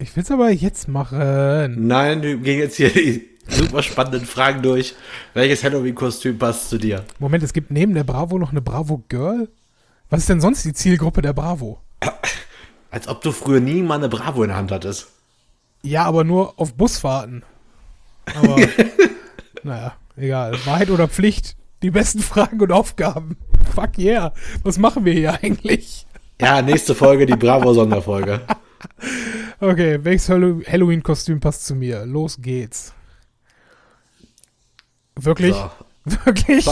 Ich will es aber jetzt machen. Nein, wir gehen jetzt hier die super spannenden Fragen durch. Welches Halloween-Kostüm passt zu dir? Moment, es gibt neben der Bravo noch eine Bravo Girl? Was ist denn sonst die Zielgruppe der Bravo? Als ob du früher nie mal eine Bravo in der Hand hattest. Ja, aber nur auf Busfahrten. Aber, naja, egal. Wahrheit oder Pflicht? Die besten Fragen und Aufgaben. Fuck yeah. Was machen wir hier eigentlich? Ja, nächste Folge, die Bravo-Sonderfolge. Okay, welches Hallo- Halloween-Kostüm passt zu mir? Los geht's. Wirklich? So. Wirklich?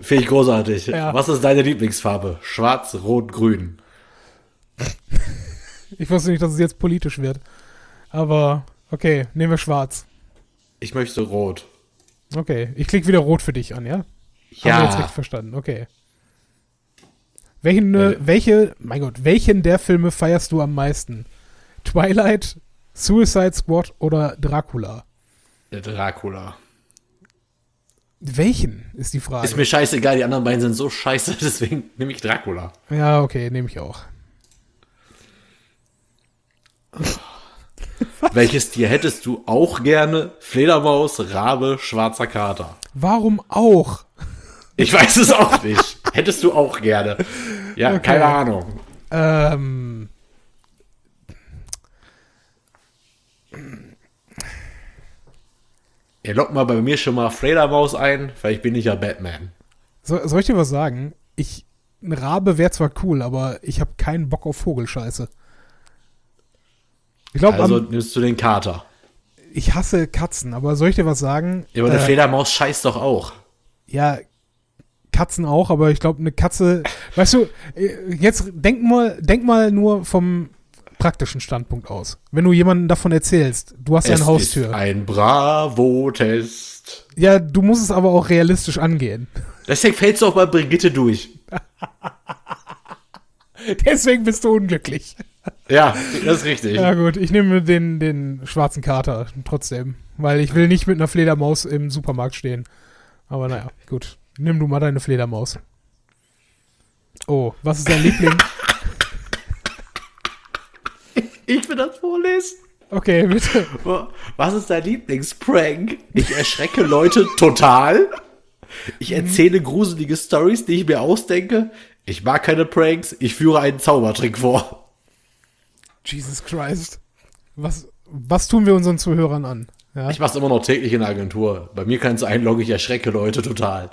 Finde ich großartig. Ja. Was ist deine Lieblingsfarbe? Schwarz, Rot, Grün. Ich wusste nicht, dass es jetzt politisch wird. Aber, okay, nehmen wir schwarz. Ich möchte Rot. Okay, ich klicke wieder rot für dich an, ja? Haben wir jetzt richtig verstanden, okay. Welchen, äh, Äh. welche, mein Gott, welchen der Filme feierst du am meisten? Twilight, Suicide Squad oder Dracula? Dracula. Welchen ist die Frage? Ist mir scheißegal, die anderen beiden sind so scheiße, deswegen nehme ich Dracula. ja, okay, nehme ich auch. Welches Tier hättest du auch gerne? Fledermaus, Rabe, schwarzer Kater. Warum auch? Ich weiß es auch nicht. hättest du auch gerne. Ja, Okay. keine Ahnung. Ähm. Ihr lockt mal bei mir schon mal Fledermaus ein, weil ich bin nicht ja Batman. So, soll ich dir was sagen? Ich, ein Rabe wäre zwar cool, aber ich habe keinen Bock auf Vogelscheiße. Ich glaube, Also nimmst du den Kater. ich hasse Katzen, aber soll ich dir was sagen? Ja, aber eine Äh, Fledermaus scheißt doch auch. Ja, Katzen auch, aber ich glaube, eine Katze, weißt du, äh, jetzt denk mal, denk mal nur vom praktischen Standpunkt aus. Wenn du jemandem davon erzählst, du hast ja eine Haustür. Ist ein Bravo-Test. Ja, du musst es aber auch realistisch angehen. Deswegen fällst du auch bei Brigitte durch. Deswegen bist du unglücklich. Ja, das ist richtig. Ja gut, ich nehme den, den schwarzen Kater trotzdem, weil ich will nicht mit einer Fledermaus im Supermarkt stehen. Aber naja, gut. Nimm du mal deine Fledermaus. Oh, was ist dein Liebling? Ich will das vorlesen. Okay, bitte. Was ist dein Lieblingsprank? Ich erschrecke Leute total. Ich erzähle gruselige Stories, die ich mir ausdenke. Ich mag keine Pranks. Ich führe einen Zaubertrick vor. Jesus Christ. Was, was tun wir unseren Zuhörern an? Ja? Ich mach's immer noch täglich in der Agentur. Bei mir kannst du einloggen, ich erschrecke Leute total.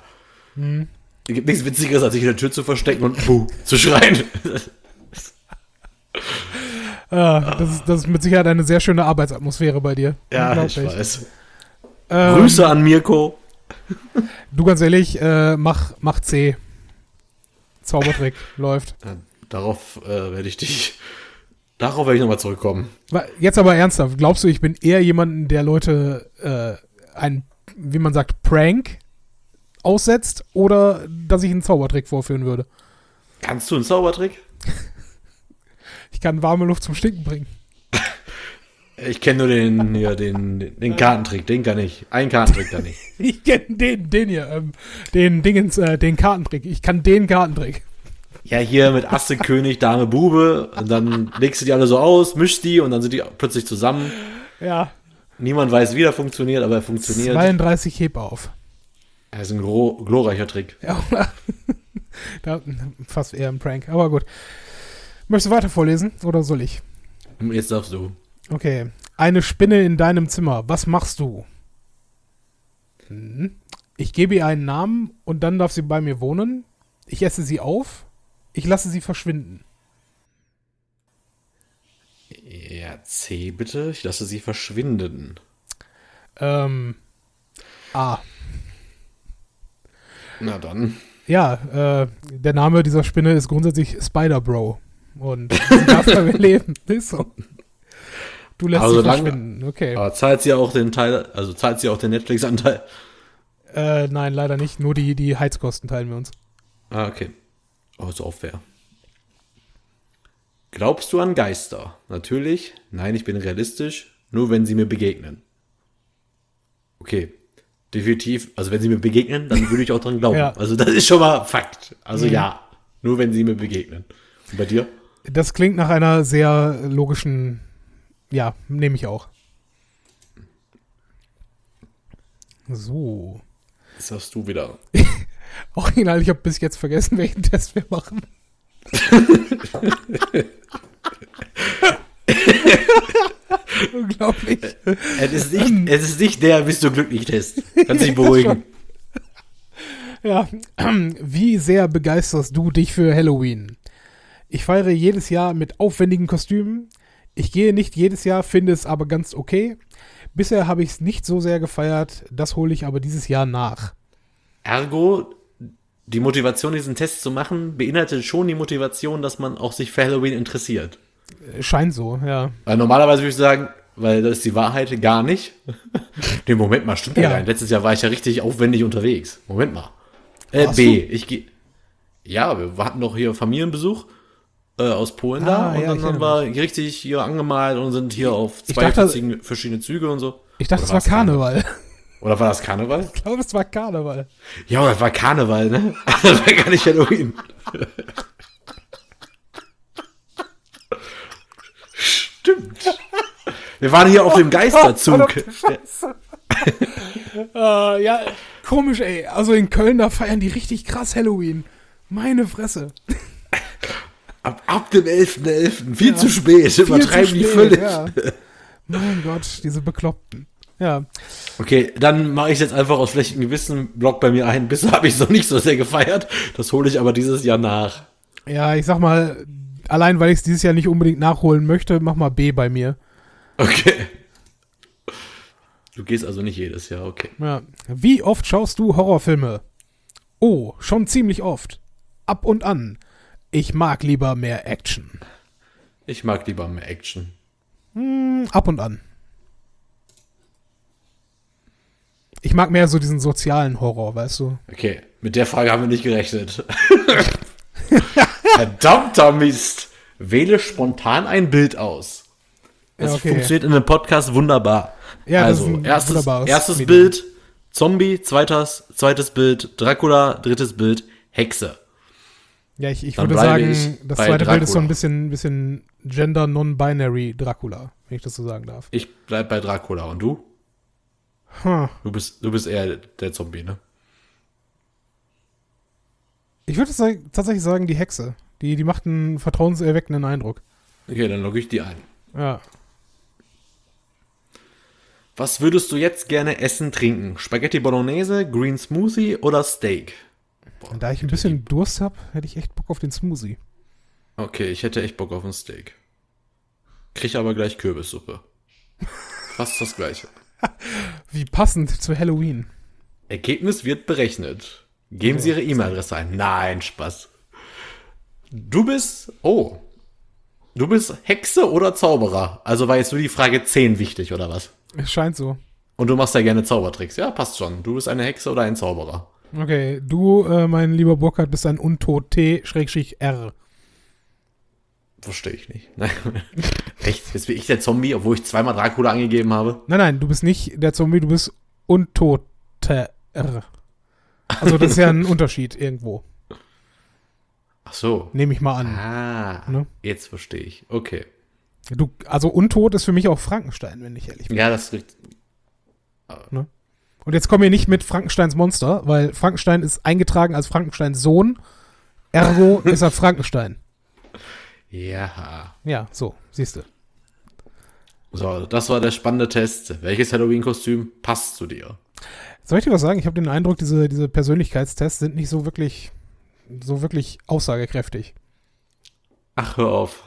Hm. Es gibt nichts Witzigeres, als sich in der Tür zu verstecken und buh, zu schreien. Ah, das, ist, das ist mit Sicherheit eine sehr schöne Arbeitsatmosphäre bei dir. Ja, ich weiß. Ähm, Grüße an Mirko. Du ganz ehrlich, äh, mach, mach C. Zaubertrick läuft. Ja, darauf äh, werde ich dich. Darauf werde ich nochmal zurückkommen. Jetzt aber ernsthaft, glaubst du, ich bin eher jemanden, der Leute äh, ein, wie man sagt, Prank aussetzt oder dass ich einen Zaubertrick vorführen würde? Kannst du einen Zaubertrick? Ich kann warme Luft zum Stinken bringen. Ich kenne nur den, ja, den, den Kartentrick, den kann ich. Ein Kartentrick kann ich. ich kenne den, den hier, ähm, den Dingens, äh, den Kartentrick. Ich kann den Kartentrick. Ja, hier mit Asse, König, Dame, Bube. Und dann legst du die alle so aus, mischst die und dann sind die plötzlich zusammen. Ja. Niemand weiß, wie der funktioniert, aber er funktioniert. 32 heb auf. Er ist ein glorreicher Trick. Ja, fast eher ein Prank, aber gut. Möchtest du weiter vorlesen oder soll ich? Jetzt darfst du. Okay. Eine Spinne in deinem Zimmer. Was machst du? Hm. Ich gebe ihr einen Namen und dann darf sie bei mir wohnen. Ich esse sie auf. Ich lasse sie verschwinden. Ja, C bitte. Ich lasse sie verschwinden. Ähm. A. Na dann. Ja, äh, der Name dieser Spinne ist grundsätzlich Spider Bro. Und sie darf mir leben. Ist so. Du lässt also sie verschwinden, okay. Aber zahlt sie auch den Teil, also zahlt sie auch den Netflix-Anteil? Äh, nein, leider nicht. Nur die, die Heizkosten teilen wir uns. Ah, okay. Oh, so auch fair. Glaubst du an Geister? Natürlich. Nein, ich bin realistisch. Nur wenn sie mir begegnen. Okay. Definitiv. Also wenn sie mir begegnen, dann würde ich auch dran glauben. ja. Also das ist schon mal Fakt. Also mhm. ja. Nur wenn sie mir begegnen. Und bei dir? Das klingt nach einer sehr logischen, ja, nehme ich auch. So. Das hast du wieder. Original, ich habe bis jetzt vergessen, welchen Test wir machen. Unglaublich. Es ist, nicht, es ist nicht der Bist du glücklich Test. Kannst dich beruhigen. Ja, wie sehr begeisterst du dich für Halloween? Ich feiere jedes Jahr mit aufwendigen Kostümen. Ich gehe nicht jedes Jahr, finde es aber ganz okay. Bisher habe ich es nicht so sehr gefeiert, das hole ich aber dieses Jahr nach. Ergo, die Motivation, diesen Test zu machen, beinhaltet schon die Motivation, dass man auch sich für Halloween interessiert. Scheint so, ja. Weil normalerweise würde ich sagen, weil das ist die Wahrheit gar nicht. nee, Moment mal, stimmt ja. ja Letztes Jahr war ich ja richtig aufwendig unterwegs. Moment mal. Äh, B, du? ich gehe. Ja, wir hatten doch hier Familienbesuch äh, aus Polen ah, da und ja, dann haben wir richtig hier angemalt und sind hier auf zwei dachte, verschiedene Züge und so. Ich dachte, es war Karneval. Karneval. Oder war das Karneval? Ich glaube, es war Karneval. Ja, das war Karneval, ne? das war gar nicht Halloween. Stimmt. Wir waren hier auf dem Geisterzug. uh, ja, komisch, ey. Also in Köln, da feiern die richtig krass Halloween. Meine Fresse. Ab, ab dem 11.11. .11. Viel ja. zu spät. Viel Übertreiben die völlig. Ja. Mein Gott, diese Bekloppten. Ja. Okay, dann mache ich jetzt einfach aus schlechtem Gewissen, Block bei mir ein. Bisher habe ich es noch nicht so sehr gefeiert. Das hole ich aber dieses Jahr nach. Ja, ich sag mal, allein weil ich es dieses Jahr nicht unbedingt nachholen möchte, mach mal B bei mir. Okay. Du gehst also nicht jedes Jahr, okay. Ja. Wie oft schaust du Horrorfilme? Oh, schon ziemlich oft. Ab und an. Ich mag lieber mehr Action. Ich mag lieber mehr Action. Hm, ab und an. Ich mag mehr so diesen sozialen Horror, weißt du? Okay, mit der Frage haben wir nicht gerechnet. Verdammter Mist. Wähle spontan ein Bild aus. Das Ja, okay. funktioniert in einem Podcast wunderbar. Ja, das also, ist ein erstes, erstes. Bild, Zombie, zweites, zweites Bild, Dracula, drittes Bild, Hexe. Ja, ich, ich würde sagen, ich das zweite Bild ist so Dracula. ein bisschen, bisschen Gender Non-Binary Dracula, wenn ich das so sagen darf. Ich bleib bei Dracula. Und du? Hm. Du bist, du bist eher der Zombie, ne? Ich würde tatsächlich sagen, die Hexe. Die, die macht einen vertrauenserweckenden Eindruck. Okay, dann logge ich die ein. Ja. Was würdest du jetzt gerne essen, trinken? Spaghetti Bolognese, Green Smoothie oder Steak? Boah, Und da ich ein bisschen Durst habe, hätte ich echt Bock auf den Smoothie. Okay, ich hätte echt Bock auf ein Steak. Krieg aber gleich Kürbissuppe. Fast das gleiche. Wie passend zu Halloween. Ergebnis wird berechnet. Geben Sie Ihre E-Mail-Adresse ein. Nein, Spaß. Du bist, oh, du bist Hexe oder Zauberer? Also war jetzt nur die Frage 10 wichtig, oder was? Es scheint so. Und du machst ja gerne Zaubertricks. Ja, passt schon. Du bist eine Hexe oder ein Zauberer. Okay, du, äh, mein lieber Burkhard, bist ein Untot T-R. Verstehe ich nicht. Nein. Echt? Jetzt bin ich der Zombie, obwohl ich zweimal Dracula angegeben habe? Nein, nein, du bist nicht der Zombie, du bist Untoter. Also das ist ja ein Unterschied irgendwo. Ach so. Nehme ich mal an. Ah, Ne? jetzt verstehe ich. Okay. Du, also Untot ist für mich auch Frankenstein, wenn ich ehrlich bin. Ja, das riecht. Und jetzt kommen wir nicht mit Frankensteins Monster, weil Frankenstein ist eingetragen als Frankensteins Sohn. Ergo ist er Frankenstein. Ja. Ja, so, siehst du. So, das war der spannende Test. Welches Halloween-Kostüm passt zu dir? Soll ich dir was sagen? Ich habe den Eindruck, diese, diese Persönlichkeitstests sind nicht so wirklich, so wirklich aussagekräftig. Ach, hör auf.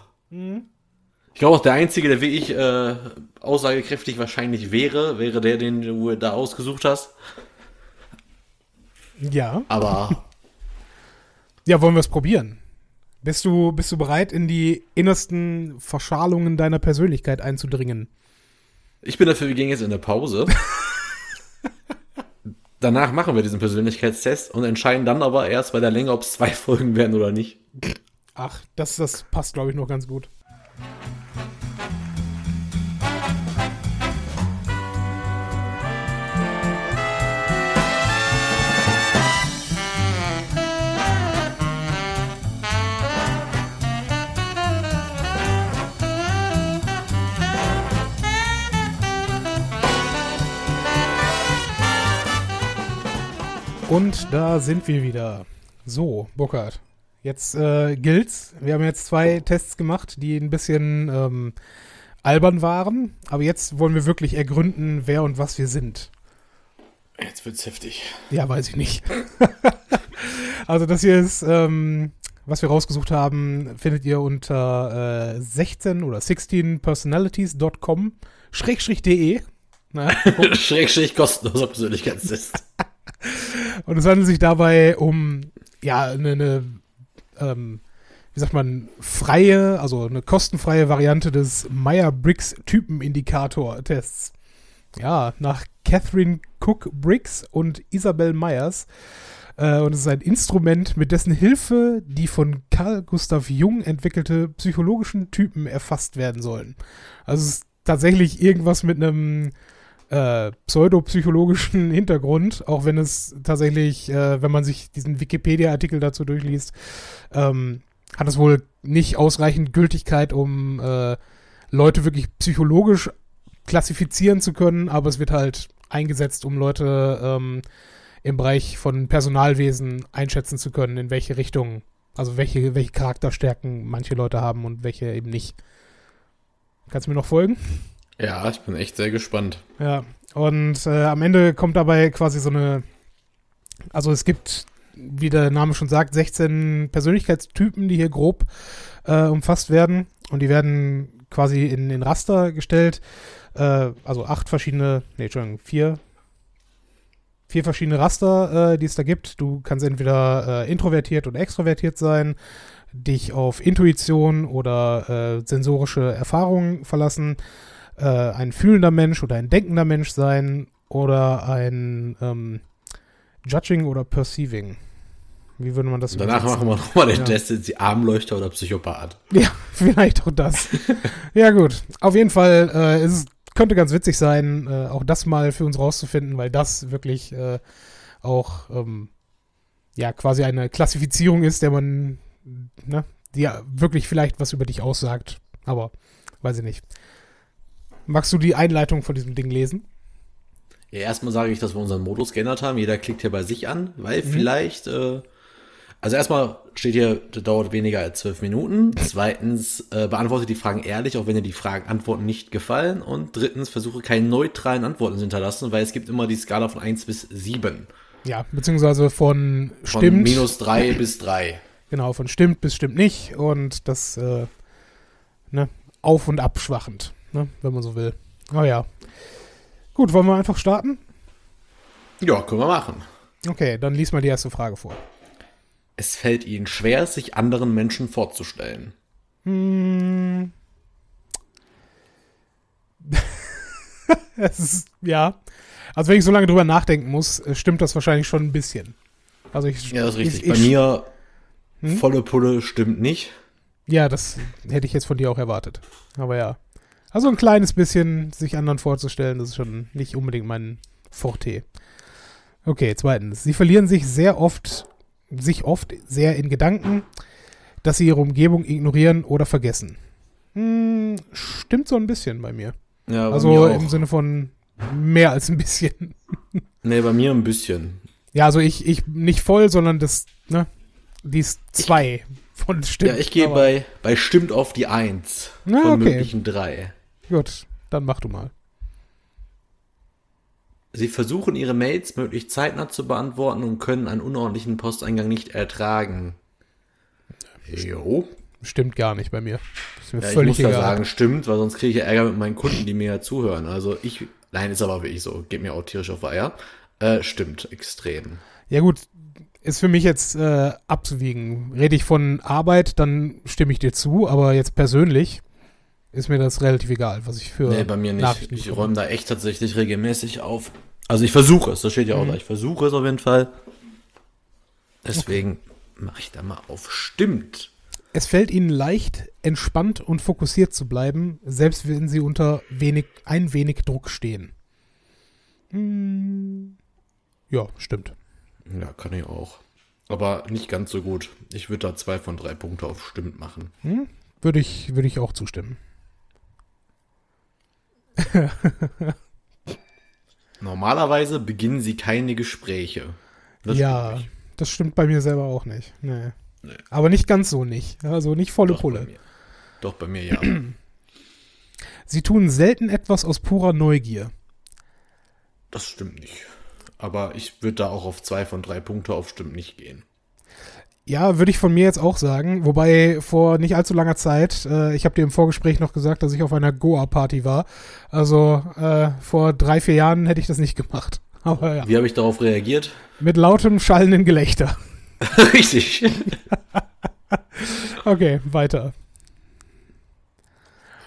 Ich glaube auch der Einzige, der wie ich äh, aussagekräftig wahrscheinlich wäre, wäre der, den du da ausgesucht hast. Ja. Aber Ja, wollen wir es probieren? Bist du, bist du bereit, in die innersten Verschalungen deiner Persönlichkeit einzudringen? ich bin dafür, wir gehen jetzt in eine Pause. Danach machen wir diesen Persönlichkeitstest und entscheiden dann aber erst bei der Länge, ob es zwei Folgen werden oder nicht. Ach, das, das passt, glaube ich, noch ganz gut. Und da sind wir wieder. So, Burkhard. Jetzt äh, gilt's. Wir haben jetzt zwei Tests gemacht, die ein bisschen ähm, albern waren. Aber jetzt wollen wir wirklich ergründen, wer und was wir sind. Jetzt wird's heftig. Ja, weiß ich nicht. also das hier ist, ähm, was wir rausgesucht haben, findet ihr unter äh, 16 oder 16personalities.com schrägstrich de. Na, Schrägstrich kostenloser Persönlichkeitstest. Und es handelt sich dabei um, ja, eine, eine ähm, wie sagt man, freie, also eine kostenfreie Variante des Meyer-Briggs-Typenindikator-Tests. Ja, nach Catherine Cook Briggs und Isabel Myers. Äh, und es ist ein Instrument, mit dessen Hilfe die von Carl Gustav Jung entwickelte psychologischen Typen erfasst werden sollen. Also es ist tatsächlich irgendwas mit einem äh, pseudopsychologischen Hintergrund, auch wenn es tatsächlich, äh, wenn man sich diesen Wikipedia-Artikel dazu durchliest, ähm, hat es wohl nicht ausreichend Gültigkeit, um äh, Leute wirklich psychologisch klassifizieren zu können, aber es wird halt eingesetzt, um Leute ähm, im Bereich von Personalwesen einschätzen zu können, in welche Richtung, also welche, welche Charakterstärken manche Leute haben und welche eben nicht. Kannst du mir noch folgen? Ja, ich bin echt sehr gespannt. Ja, und äh, am Ende kommt dabei quasi so eine, also es gibt, wie der Name schon sagt, 16 Persönlichkeitstypen, die hier grob äh, umfasst werden und die werden quasi in den Raster gestellt, äh, also acht verschiedene, nee, Entschuldigung, vier, vier verschiedene Raster, äh, die es da gibt. Du kannst entweder äh, introvertiert oder extrovertiert sein, dich auf Intuition oder äh, sensorische Erfahrungen verlassen, äh, ein fühlender Mensch oder ein denkender Mensch sein oder ein ähm, Judging oder Perceiving. Wie würde man das Danach übersetzen? machen wir nochmal den Ja. Test, sind sie Armleuchter oder Psychopath? Ja, vielleicht auch das. ja, gut. Auf jeden Fall, äh, es könnte ganz witzig sein, äh, auch das mal für uns rauszufinden, weil das wirklich äh, auch ähm, ja quasi eine Klassifizierung ist, der man, ne, die ja wirklich vielleicht was über dich aussagt. Aber weiß ich nicht. Magst du die Einleitung von diesem Ding lesen? Ja, erstmal sage ich, dass wir unseren Modus geändert haben. Jeder klickt hier bei sich an, weil vielleicht, äh, also erstmal steht hier, das dauert weniger als zwölf Minuten. Zweitens, äh, beantworte die Fragen ehrlich, auch wenn dir die Fragen, Antworten nicht gefallen. Und drittens, versuche keine neutralen Antworten zu hinterlassen, weil es gibt immer die Skala von 1 bis 7. Ja, beziehungsweise von Von stimmt. minus 3 bis 3. Genau, von stimmt bis stimmt nicht und das äh, ne, auf und abschwachend, ne, wenn man so will. Oh ja. Gut, wollen wir einfach starten? Ja, können wir machen. Okay, dann lies mal die erste Frage vor. Es fällt ihnen schwer, sich anderen Menschen vorzustellen. Hm. es ist, ja. Also wenn ich so lange drüber nachdenken muss, äh, stimmt das wahrscheinlich schon ein bisschen. Also ich, Ja, das ist richtig. Ich, ich, Bei mir Hm? volle Pulle stimmt nicht. Ja, das hätte ich jetzt von dir auch erwartet. Aber ja. Also ein kleines bisschen sich anderen vorzustellen, das ist schon nicht unbedingt mein Forte. Okay, zweitens. Sie verlieren sich sehr oft, sich oft sehr in Gedanken, dass sie ihre Umgebung ignorieren oder vergessen. Hm, stimmt so ein bisschen bei mir. Ja, bei also mir im Sinne von mehr als ein bisschen. Nee, bei mir ein bisschen. Ja, also ich, ich nicht voll, sondern das, ne, die ist zwei von stimmt. ja, ich gehe bei, bei stimmt auf die 1 Na, von okay. möglichen 3. Gut, dann mach du mal. Sie versuchen ihre Mails möglichst zeitnah zu beantworten und können einen unordentlichen Posteingang nicht ertragen. Jo. Stimmt gar nicht bei mir. Ist mir Ja, ich völlig muss ja egal. sagen, stimmt, weil sonst kriege ich ja Ärger mit meinen Kunden, die mir ja zuhören. Also ich, nein, ist aber wirklich so, geht mir auch tierisch auf Eier. Äh, stimmt, extrem. Ja gut, ist für mich jetzt äh, abzuwiegen. Rede ich von Arbeit, dann stimme ich dir zu, aber jetzt persönlich ist mir das relativ egal, was ich für Nee, bei mir nicht. Ich räume da echt tatsächlich regelmäßig auf. Also ich versuche es, das steht ja auch Mhm. da. Ich versuche es auf jeden Fall. Deswegen mache ich da mal auf stimmt. Es fällt ihnen leicht, entspannt und fokussiert zu bleiben, selbst wenn sie unter wenig, ein wenig Druck stehen. Hm, ja, stimmt. Ja, kann ich auch. Aber nicht ganz so gut. Ich würde da zwei von drei Punkte auf stimmt machen. Hm? Würde ich, würde ich auch zustimmen. Normalerweise beginnen sie keine Gespräche. Das ja, stimmt das stimmt bei mir selber auch nicht. Nee. Nee. Aber nicht ganz so nicht. Also nicht volle Doch, bei Pulle. mir. Doch, bei mir ja. Sie tun selten etwas aus purer Neugier. Das stimmt nicht. Aber ich würde da auch auf zwei von drei Punkte auf stimmt nicht gehen. Ja, würde ich von mir jetzt auch sagen. Wobei vor nicht allzu langer Zeit, äh, ich habe dir im Vorgespräch noch gesagt, dass ich auf einer Goa-Party war. Also äh, vor drei, vier Jahren hätte ich das nicht gemacht. Aber ja, Wie habe ich darauf reagiert? mit lautem, schallenden Gelächter. Richtig. Okay, weiter.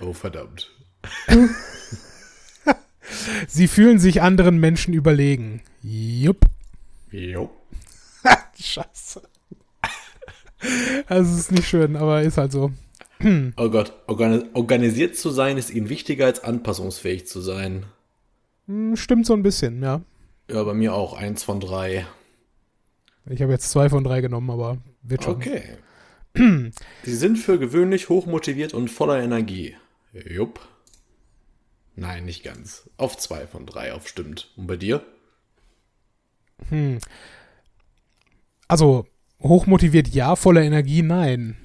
Oh, verdammt. Sie fühlen sich anderen Menschen überlegen. Jupp. Jo. Scheiße. Also es ist nicht schön, aber ist halt so. Oh Gott, organi organisiert zu sein ist ihnen wichtiger als anpassungsfähig zu sein. Hm, Stimmt so ein bisschen, ja. Ja, bei mir auch eins von drei. Ich habe jetzt zwei von drei genommen, aber wird schon. Okay. Sie sind für gewöhnlich hochmotiviert und voller Energie. Jupp. Nein, nicht ganz. Auf zwei von drei auf stimmt. Und bei dir? Hm. Also, hochmotiviert ja, voller Energie nein.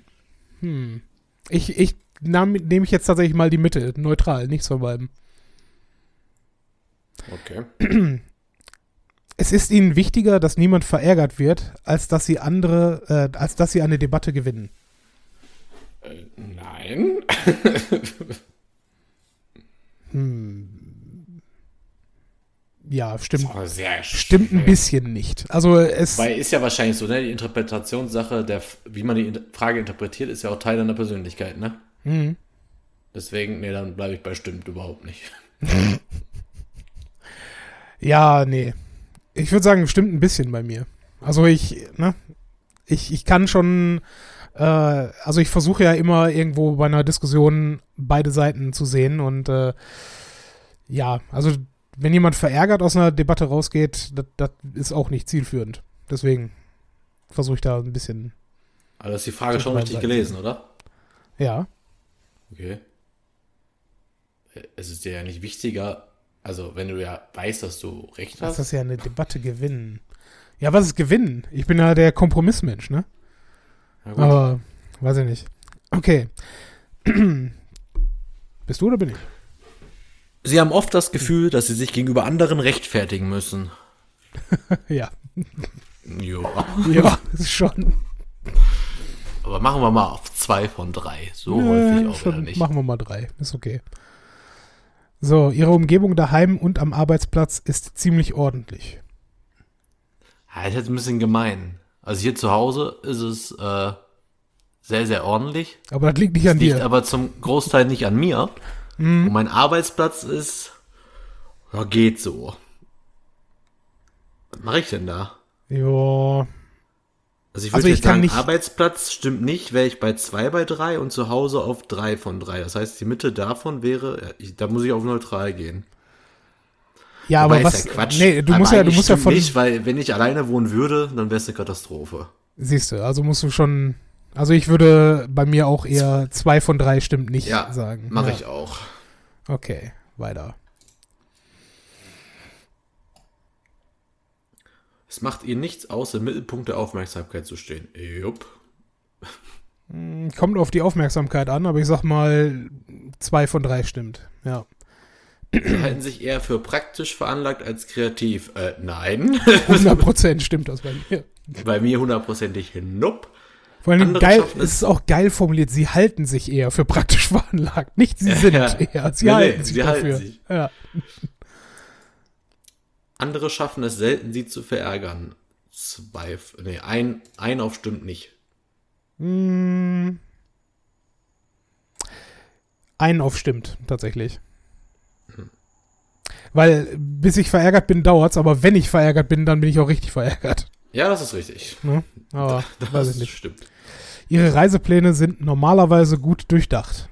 Hm. Ich, ich nehme nehm ich jetzt tatsächlich mal die Mitte, neutral, nichts von beiden. Okay. Es ist ihnen wichtiger, dass niemand verärgert wird, als dass sie andere, äh, als dass sie eine Debatte gewinnen. Äh, nein. Hm. Ja, stimmt. Stimmt ein bisschen nicht. Also es. Weil ist ja wahrscheinlich so, ne? Die Interpretationssache, der, wie man die Frage interpretiert, ist ja auch Teil deiner Persönlichkeit, ne? Mhm. Deswegen, nee, dann bleibe ich bei stimmt überhaupt nicht. Ja, nee. Ich würde sagen, stimmt ein bisschen bei mir. Also ich, ne, ich, ich kann schon, äh, also ich versuche ja immer irgendwo bei einer Diskussion beide Seiten zu sehen und äh, ja, also wenn jemand verärgert aus einer Debatte rausgeht, das, das ist auch nicht zielführend. Deswegen versuche ich da ein bisschen, Aber du hast die Frage schon richtig Seiten. gelesen, oder? ja. Okay. Es ist dir ja nicht wichtiger, also wenn du ja weißt, dass du recht Das hast. ist ja eine Debatte gewinnen. Ja, was ist gewinnen? Ich bin ja der Kompromissmensch, ne? Na gut. Aber weiß ich nicht. Okay. Bist du oder bin ich? Sie haben oft das Gefühl, dass sie sich gegenüber anderen rechtfertigen müssen. Ja. Ja, ist schon. Aber machen wir mal auf zwei von drei. So Nö, häufig auch schon wieder nicht. Machen wir mal drei. Ist okay. So, ihre Umgebung daheim und am Arbeitsplatz ist ziemlich ordentlich. Ja, das ist jetzt ein bisschen gemein. Also hier zu Hause ist es äh, sehr, sehr ordentlich. Aber das liegt nicht an Liegt dir. aber zum Großteil nicht an mir. Mhm. Und mein Arbeitsplatz ist, ja, geht so. Was mache ich denn da? Ja. Also ich Also würde ich jetzt kann sagen, nicht- Arbeitsplatz stimmt nicht, wäre ich bei zwei bei drei und zu Hause auf drei von drei. Das heißt, die Mitte davon wäre, ich, da muss ich auf neutral gehen. Ja, Wobei aber ist was. ja Quatsch. Nee, du Aber musst ja, du musst ja von. nicht, weil wenn ich alleine wohnen würde, dann wäre es eine Katastrophe. Siehst du, also musst du schon. Also ich würde bei mir auch eher zwei von drei stimmt nicht Ja, sagen. Mache ja. ich auch. Okay, weiter. Es macht ihr nichts aus, im Mittelpunkt der Aufmerksamkeit zu stehen. Jupp. Kommt auf die Aufmerksamkeit an, aber ich sag mal, zwei von drei stimmt. Ja. Sie halten sich eher für praktisch veranlagt als kreativ. Äh, nein. 100 Prozent stimmt das bei mir. Bei mir hundertprozentig nope. Vor allem geil, es ist auch geil formuliert. Sie halten sich eher für praktisch veranlagt. Nicht sie sind Ja. eher. Sie Nee, nee, halten sich sie halten dafür. sich. Ja. Andere schaffen es selten, sie zu verärgern. Zwei, nee, ein, ein auf stimmt nicht. Mm. Einen auf stimmt, tatsächlich. Weil bis ich verärgert bin, dauert's, aber wenn ich verärgert bin, dann bin ich auch richtig verärgert. Ja, das ist richtig. Ne? Aber Das weiß ich nicht. stimmt. Ihre Reisepläne sind normalerweise gut durchdacht.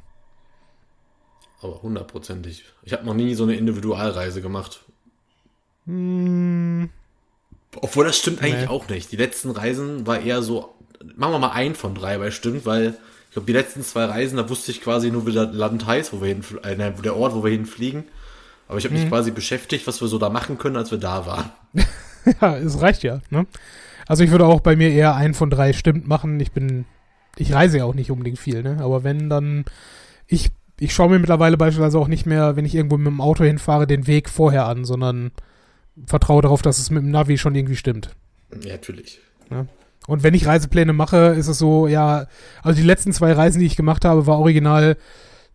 Aber hundertprozentig. Ich habe noch nie so eine Individualreise gemacht. Mm, Obwohl das stimmt eigentlich Nee. auch nicht. Die letzten Reisen war eher so, machen wir mal ein von drei bei stimmt, weil ich glaube, die letzten zwei Reisen, da wusste ich quasi nur, wie das Land heißt, wo wir hin, äh, der Ort, wo wir hinfliegen. Aber ich habe mich quasi beschäftigt, was wir so da machen können, als wir da waren. ja, es reicht ja. Ne? Also ich würde auch bei mir eher ein von drei stimmt machen. Ich bin, ich reise ja auch nicht unbedingt viel, ne? Aber wenn dann, ich, ich schaue mir mittlerweile beispielsweise auch nicht mehr, wenn ich irgendwo mit dem Auto hinfahre, den Weg vorher an, sondern vertraue darauf, dass es mit dem Navi schon irgendwie stimmt. Ja, natürlich. Und wenn ich Reisepläne mache, ist es so, ja, also die letzten zwei Reisen, die ich gemacht habe, war original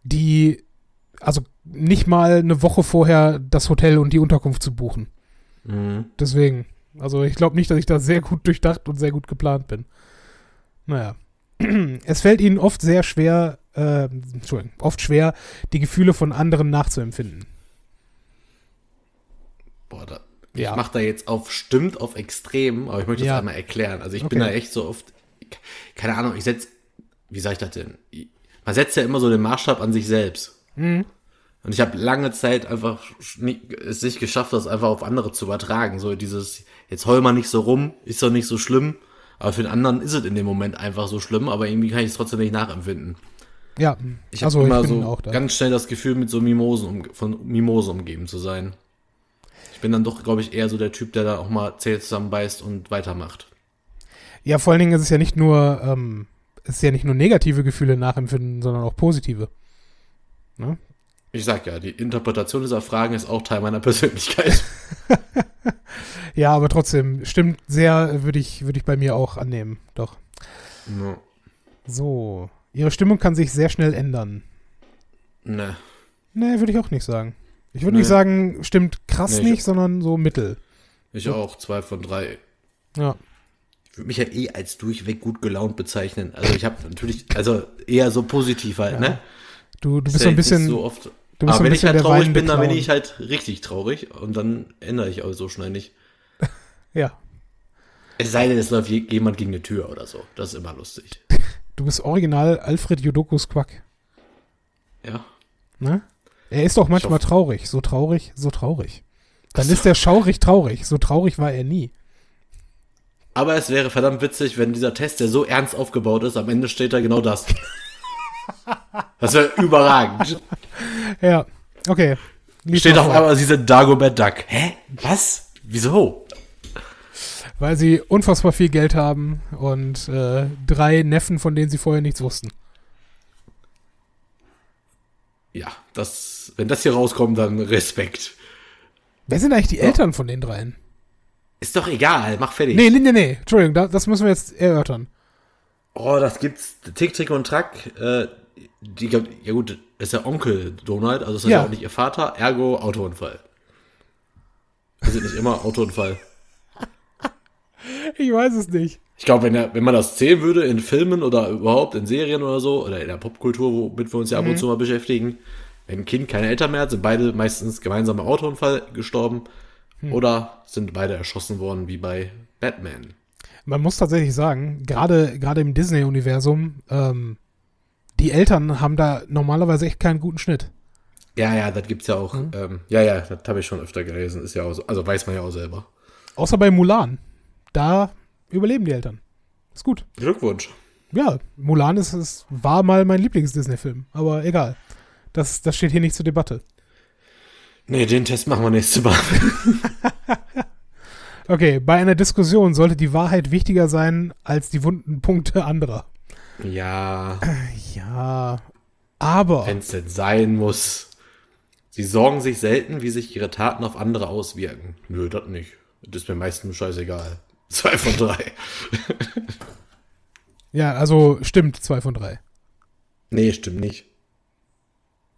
die, also nicht mal eine Woche vorher das Hotel und die Unterkunft zu buchen. Mhm. Deswegen. Also ich glaube nicht, dass ich da sehr gut durchdacht und sehr gut geplant bin. Naja. Es fällt ihnen oft sehr schwer, äh, Entschuldigung, oft schwer, die Gefühle von anderen nachzuempfinden. Boah, da, Ja. ich mache da jetzt auf stimmt, auf extrem, aber ich möchte das Ja. einmal erklären. Also ich bin Okay. da echt so oft, keine Ahnung, ich setz, wie sag ich das denn? Man setzt ja immer so den Maßstab an sich selbst. Mhm. Und ich habe lange Zeit einfach nie, es nicht geschafft, das einfach auf andere zu übertragen. So dieses, jetzt heul mal nicht so rum, ist doch nicht so schlimm. Aber für den anderen ist es in dem Moment einfach so schlimm, aber irgendwie kann ich es trotzdem nicht nachempfinden. Ja, Ich habe also immer ich so auch da. ganz schnell das Gefühl, mit so Mimosen um, von Mimosen umgeben zu sein. Ich bin dann doch, glaube ich, eher so der Typ, der da auch mal Zähne zusammenbeißt und weitermacht. Ja, vor allen Dingen ist es ja nicht nur, ähm, es ist ja nicht nur negative Gefühle nachempfinden, sondern auch positive. Ne? Ich sag ja, die Interpretation dieser Fragen ist auch Teil meiner Persönlichkeit. Ja, aber trotzdem, stimmt sehr, würde ich, würde ich bei mir auch annehmen. Doch. no. So. Ihre Stimmung kann sich sehr schnell ändern. Ne. Nee, würde ich auch nicht sagen. Ich würde Nee. nicht sagen, stimmt krass Nee, ich- nicht, sondern so mittel. Ich auch, zwei von drei. Ja. Ich würde mich ja eh als durchweg gut gelaunt bezeichnen. Also ich habe natürlich, also eher so positiv halt, ne? Du, du Ist bist ja so ein bisschen. so oft. Du bist Aber wenn ich halt traurig bin, dann bin ich halt richtig traurig und dann ändere ich auch so schnell nicht. Ja. Es sei denn, es läuft je- jemand gegen eine Tür oder so. Das ist immer lustig. Du bist original Alfred Jodokus Quack. Ja. Ne? Er ist doch manchmal traurig. So traurig, so traurig. Dann ist er schaurig traurig. So traurig war er nie. Aber es wäre verdammt witzig, wenn dieser Test, der so ernst aufgebaut ist, am Ende steht da genau das. Das wäre überragend. Ja. Okay. Lies Steht auf einmal, sie sind Dagobert Duck. Hä? Was? Wieso? Weil sie unfassbar viel Geld haben und äh, drei Neffen, von denen sie vorher nichts wussten. Ja, das, wenn das hier rauskommt, dann Respekt. Wer sind eigentlich die Eltern von den dreien? Ist doch egal, mach fertig. Nee, nee, nee, nee. Entschuldigung, da, das müssen wir jetzt erörtern. Oh, das gibt's. Tick, Trick und Track. Äh, die, ja gut, ist ja Onkel Donald, also ist das Ja. ja. auch nicht ihr Vater, ergo Autounfall. Ist es nicht immer Autounfall? Ich weiß es nicht. Ich glaube, wenn, er- wenn man das zählen würde in Filmen oder überhaupt in Serien oder so, oder in der Popkultur, womit wir uns ja ab und zu mal beschäftigen, wenn ein Kind keine Eltern mehr hat, sind beide meistens gemeinsam im Autounfall gestorben oder sind beide erschossen worden, wie bei Batman. Man muss tatsächlich sagen, gerade gerade im Disney-Universum, ähm, die Eltern haben da normalerweise echt keinen guten Schnitt. Ja, ja, das gibt's ja auch. Ähm, ja, ja, das habe ich schon öfter gelesen. Ist ja auch so, also weiß man ja auch selber. Außer bei Mulan. Da überleben die Eltern. Ist gut. Glückwunsch. Ja, Mulan ist, ist, war mal mein Lieblings-Disney-Film. Aber egal. Das, das steht hier nicht zur Debatte. Nee, den Test machen wir nächstes Mal. Okay, bei einer Diskussion sollte die Wahrheit wichtiger sein als die wunden Punkte anderer. ja, Ja, aber wenn es denn sein muss. Sie sorgen sich selten, wie sich ihre Taten auf andere auswirken. Nö, das nicht. Das ist mir meistens scheißegal. Zwei von drei. ja, also stimmt, zwei von drei. nee, stimmt nicht.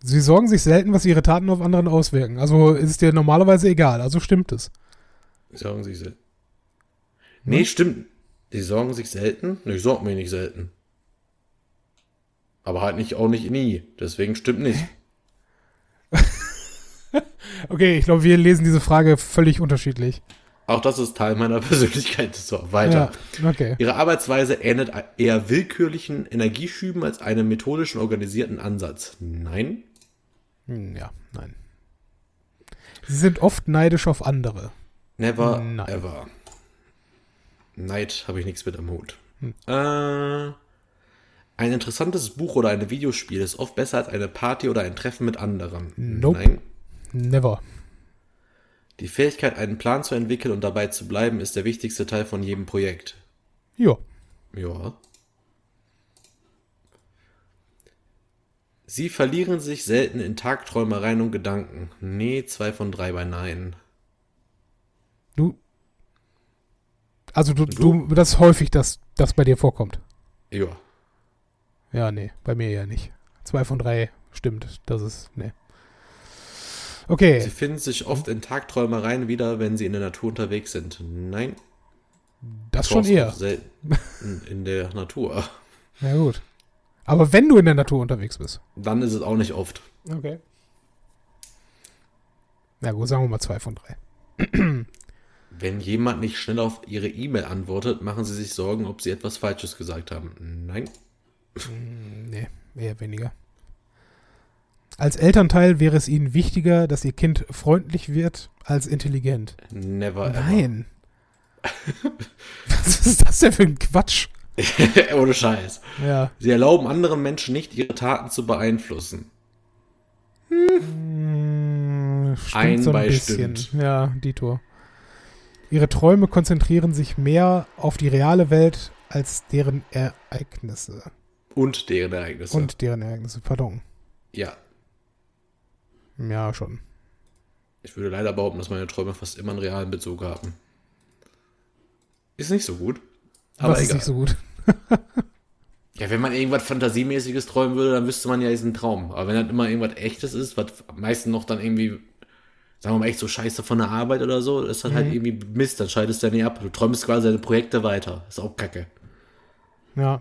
Sie sorgen sich selten, was ihre Taten auf anderen auswirken. Also ist es dir normalerweise egal, also stimmt es. Sie sorgen sich selten. Nee, stimmt. Sie sorgen sich selten? Ich sorge mich nicht selten. Aber halt nicht, auch nicht nie. Deswegen stimmt nicht. Okay, ich glaube, wir lesen diese Frage völlig unterschiedlich. Auch das ist Teil meiner Persönlichkeit. So, weiter. Ja, okay. Ihre Arbeitsweise ähnelt eher willkürlichen Energieschüben als einem methodischen organisierten Ansatz. Nein? Hm, Ja, nein. Sie sind oft neidisch auf andere. Never Nein. ever. Neid habe ich nichts mit am Hut. Äh, ein interessantes Buch oder ein Videospiel ist oft besser als eine Party oder ein Treffen mit anderen. Nope. Nein. Never. Die Fähigkeit, einen Plan zu entwickeln und dabei zu bleiben, ist der wichtigste Teil von jedem Projekt. Ja. Ja. Sie verlieren sich selten in Tagträumereien und Gedanken. Nee, zwei von drei bei Nein. Du. Also du, du, das ist häufig, dass das bei dir vorkommt. Ja. Ja, nee, bei mir ja nicht. Zwei von drei stimmt. Das ist, nee. Sie Okay, finden sich oft in Tagträumereien wieder, wenn sie in der Natur unterwegs sind. Nein. das schon eher. Selten in der Natur. Ja, gut. Aber wenn du in der Natur unterwegs bist. Dann ist es auch nicht oft. Okay. Na gut, sagen wir mal zwei von drei. Wenn jemand nicht schnell auf ihre E-Mail antwortet, machen sie sich Sorgen, ob sie etwas Falsches gesagt haben. Nein. Nee, eher weniger. Als Elternteil wäre es ihnen wichtiger, dass ihr Kind freundlich wird als intelligent. Never ever. Nein. Was ist das denn für ein Quatsch? Ohne Scheiß. Ja. Sie erlauben anderen Menschen nicht, ihre Taten zu beeinflussen. Hm, stimmt Ein so ein bei bisschen. stimmt. Ja, Dito. Ihre Träume konzentrieren sich mehr auf die reale Welt als deren Ereignisse. Und deren Ereignisse. Und deren Ereignisse, pardon. ja. Ja, schon. Ich würde leider behaupten, dass meine Träume fast immer einen realen Bezug haben. Ist nicht so gut. Aber Was ist egal. nicht so gut? Ja, wenn man irgendwas Fantasiemäßiges träumen würde, dann wüsste man ja, ist ein Traum. Aber wenn das immer irgendwas Echtes ist, was am meisten noch dann irgendwie sagen wir mal echt so scheiße von der Arbeit oder so, ist dann halt Mhm. irgendwie Mist, dann schaltest du ja nicht ab. Du träumst quasi deine Projekte weiter. Ist auch kacke. Ja.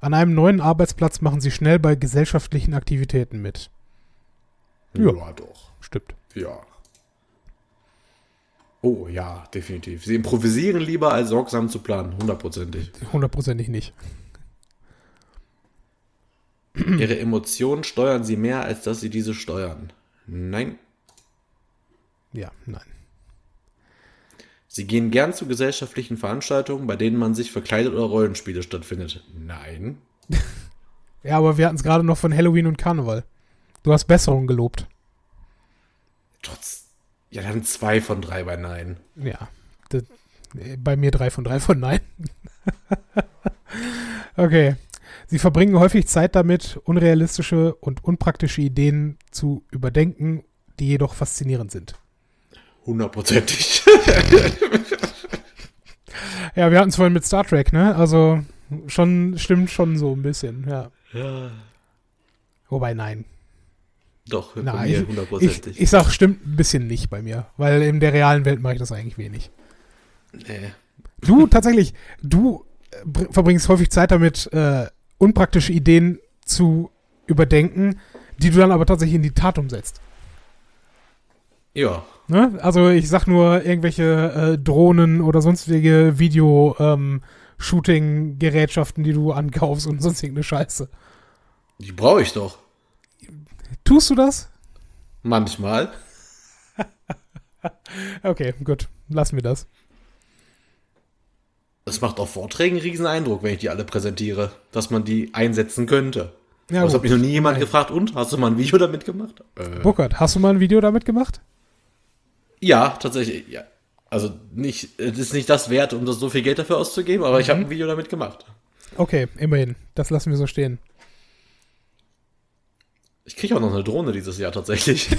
An einem neuen Arbeitsplatz machen sie schnell bei gesellschaftlichen Aktivitäten mit. Ja. doch. Stimmt. Ja. Oh ja, definitiv. Sie improvisieren lieber, als sorgsam zu planen. Hundertprozentig. Hundertprozentig nicht. Ihre Emotionen steuern sie mehr, als dass sie diese steuern. Nein. Ja, nein. Sie gehen gern zu gesellschaftlichen Veranstaltungen, bei denen man sich verkleidet oder Rollenspiele stattfindet. Nein. Ja, aber wir hatten es gerade noch von Halloween und Karneval. Du hast Besserung gelobt. Trotz. Ja, dann zwei von drei bei Nein. Ja. Das, äh, bei mir drei von drei von nein. okay. Sie verbringen häufig Zeit damit, unrealistische und unpraktische Ideen zu überdenken, die jedoch faszinierend sind. Hundertprozentig. Ja, wir hatten es vorhin mit Star Trek, ne? Also schon, stimmt schon so ein bisschen, ja. ja. Wobei, nein. Doch, bei Nein, mir Ich, hundertprozentig. ich sag, stimmt ein bisschen nicht bei mir, weil in der realen Welt mache ich das eigentlich wenig. Nee. Du, tatsächlich, du äh, br- verbringst häufig Zeit damit, äh, unpraktische Ideen zu überdenken, die du dann aber tatsächlich in die Tat umsetzt. Ja. Ne? Also ich sag nur irgendwelche äh, Drohnen oder sonstige Video-Shooting-Gerätschaften, die du ankaufst und sonst irgendeine Scheiße. Die brauche ich doch. Tust du das? Manchmal. Okay, gut. Lassen wir das. Das macht auf Vorträgen einen riesen Eindruck, wenn ich die alle präsentiere, dass man die einsetzen könnte. Ja, Aber es hat mich noch nie jemand Nein. gefragt, und? Hast du mal ein Video damit gemacht? Äh, Burkhard, hast du mal ein Video damit gemacht? Ja, tatsächlich, ja. Also nicht, es ist nicht das wert, um das so viel Geld dafür auszugeben, aber ich habe ein Video damit gemacht. Okay, immerhin. Das lassen wir so stehen. Ich kriege auch noch eine Drohne dieses Jahr tatsächlich.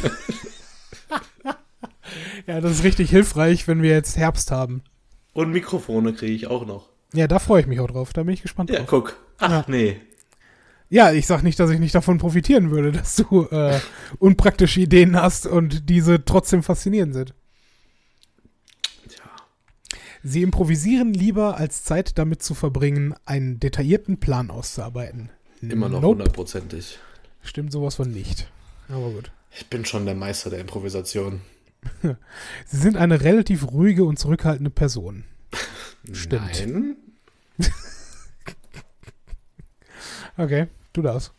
Ja, das ist richtig hilfreich, wenn wir jetzt Herbst haben. Und Mikrofone kriege ich auch noch. Ja, da freue ich mich auch drauf. Da bin ich gespannt Ja, drauf. guck. Ach, Ja. nee. Ja, ich sag nicht, dass ich nicht davon profitieren würde, dass du äh, unpraktische Ideen hast und diese trotzdem faszinierend sind. Tja. Sie improvisieren lieber, als Zeit damit zu verbringen, einen detaillierten Plan auszuarbeiten. Immer noch Nope. hundertprozentig. Stimmt sowas von nicht. Aber gut. Ich bin schon der Meister der Improvisation. Sie sind eine relativ ruhige und zurückhaltende Person. Stimmt. Nein. Okay, du das.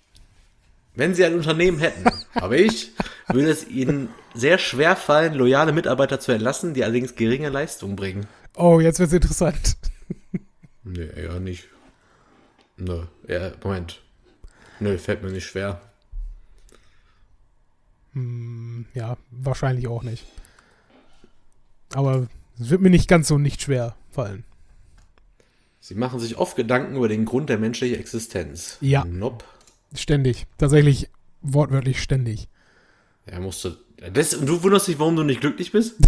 Wenn Sie ein Unternehmen hätten, aber ich, würde es Ihnen sehr schwer fallen, loyale Mitarbeiter zu entlassen, die allerdings geringe Leistung bringen. Oh, jetzt wird's interessant. Nee, eher nicht. Nö, ja, Moment. Nö, fällt mir nicht schwer. Hm, ja, wahrscheinlich auch nicht. Aber es wird mir nicht ganz so nicht schwer fallen. Sie machen sich oft Gedanken über den Grund der menschlichen Existenz. Ja. Nope. Ständig. Tatsächlich wortwörtlich ständig. Er musste. Das, und du wunderst dich, warum du nicht glücklich bist?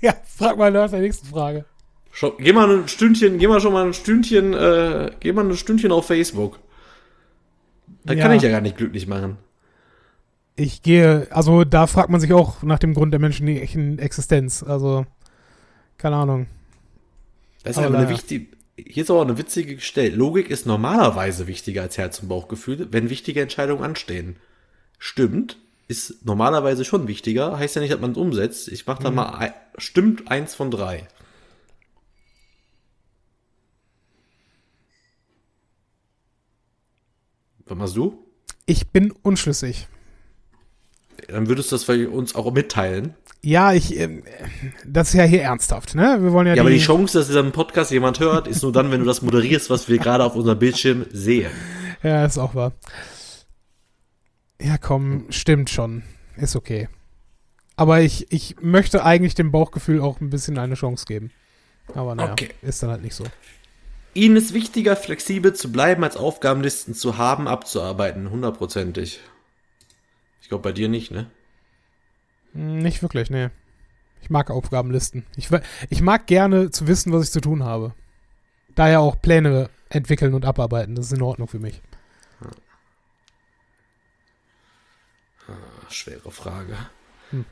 Ja, frag mal nach der nächsten Frage. Schau, geh mal ein Stündchen, geh mal schon mal ein Stündchen, äh, geh mal ein Stündchen auf Facebook. Da kann Ja. ich ja gar nicht glücklich machen. Ich gehe, also da fragt man sich auch nach dem Grund der menschlichen Existenz. Also, keine Ahnung. Das ist Aber aber eine wichtige. Hier ist aber eine witzige gestellt. Logik ist normalerweise wichtiger als Herz- und Bauchgefühl, wenn wichtige Entscheidungen anstehen. Stimmt, ist normalerweise schon wichtiger. Heißt ja nicht, dass man es umsetzt. Ich mach da mal ein, stimmt eins von drei. Was machst du? Ich bin unschlüssig. Dann würdest du das für uns auch mitteilen. Ja, ich, ähm, das ist ja hier ernsthaft, ne? Wir wollen ja, Ja, aber die Chance, dass diesen Podcast jemand hört, ist nur dann, wenn du das moderierst, was wir gerade auf unserem Bildschirm sehen. Ja, ist auch wahr. Ja, komm, stimmt schon. Ist okay. Aber ich, ich möchte eigentlich dem Bauchgefühl auch ein bisschen eine Chance geben. Aber naja, Okay. ist dann halt nicht so. Ihnen ist wichtiger, flexibel zu bleiben, als Aufgabenlisten zu haben, abzuarbeiten. Hundertprozentig. Ich glaube bei dir nicht, ne? Hm, Nicht wirklich, nee. Ich mag Aufgabenlisten. Ich, ich mag gerne zu wissen, was ich zu tun habe. Daher auch Pläne entwickeln und abarbeiten. Das ist in Ordnung für mich. Ach, schwere Frage. Hm.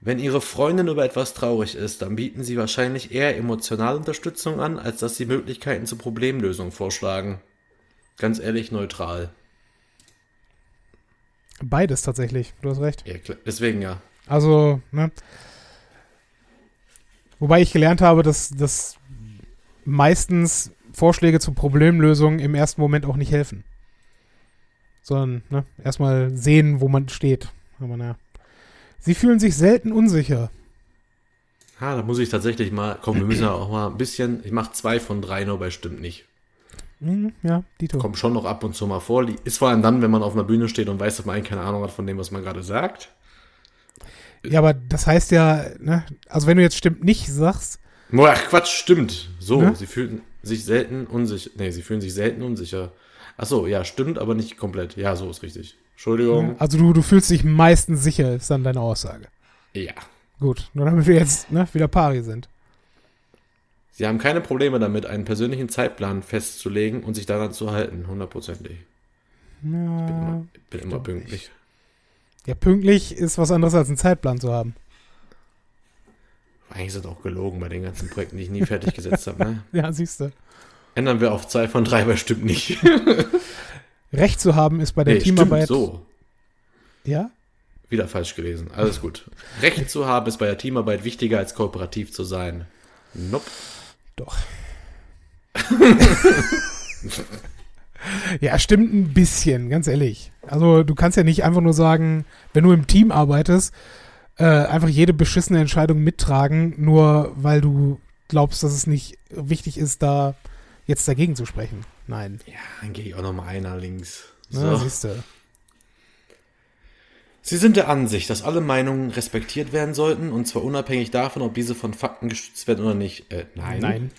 Wenn Ihre Freundin über etwas traurig ist, dann bieten Sie wahrscheinlich eher emotionale Unterstützung an, als dass Sie Möglichkeiten zur Problemlösung vorschlagen. Ganz ehrlich, neutral. Beides tatsächlich, du hast recht. Ja. Deswegen ja. Also, ne? Wobei ich gelernt habe, dass, dass meistens Vorschläge zur Problemlösung im ersten Moment auch nicht helfen. Sondern ne, erstmal sehen, wo man steht. Aber naja. Sie fühlen sich selten unsicher. Ha, da muss ich tatsächlich mal, komm, wir müssen ja auch mal ein bisschen, ich mache zwei von drei, nur bei stimmt nicht. Hm, ja, Dito. Kommt schon noch ab und zu mal vor. Ist vor allem dann, wenn man auf einer Bühne steht und weiß, dass man eigentlich keine Ahnung hat von dem, was man gerade sagt. Ja, aber das heißt ja, ne, also wenn du jetzt stimmt nicht sagst, Boah, Quatsch, stimmt. So, Ne? sie fühlen sich selten unsicher. Nee, sie fühlen sich selten unsicher. Ach so, ja, stimmt, aber nicht komplett. Ja, so ist richtig. Entschuldigung. also du, du fühlst dich meistens sicher, ist dann deine Aussage. Ja. Gut, nur damit wir jetzt ne, wieder pari sind. Sie haben keine Probleme damit, einen persönlichen Zeitplan festzulegen und sich daran zu halten, hundertprozentig. Ich bin Ja, immer, bin immer pünktlich. ja, pünktlich ist was anderes als einen Zeitplan zu haben. Eigentlich das auch gelogen bei den ganzen Projekten, die ich nie fertig gesetzt habe. Ne? Ja, siehst du. Ändern wir auf zwei von drei, stimmt nicht. Recht zu haben ist bei der Nee, Teamarbeit. stimmt so. Ja? Wieder falsch gelesen. Alles gut. Recht zu haben ist bei der Teamarbeit wichtiger als kooperativ zu sein. Nope. Doch. ja, stimmt ein bisschen, ganz ehrlich. Also du kannst ja nicht einfach nur sagen, wenn du im Team arbeitest, äh, einfach jede beschissene Entscheidung mittragen, nur weil du glaubst, dass es nicht wichtig ist, da jetzt dagegen zu sprechen. Nein. Ja, dann gehe ich auch noch mal einer links. Na, So. siehst du. Sie sind der Ansicht, dass alle Meinungen respektiert werden sollten, und zwar unabhängig davon, ob diese von Fakten gestützt werden oder nicht. Äh, nein. Nein.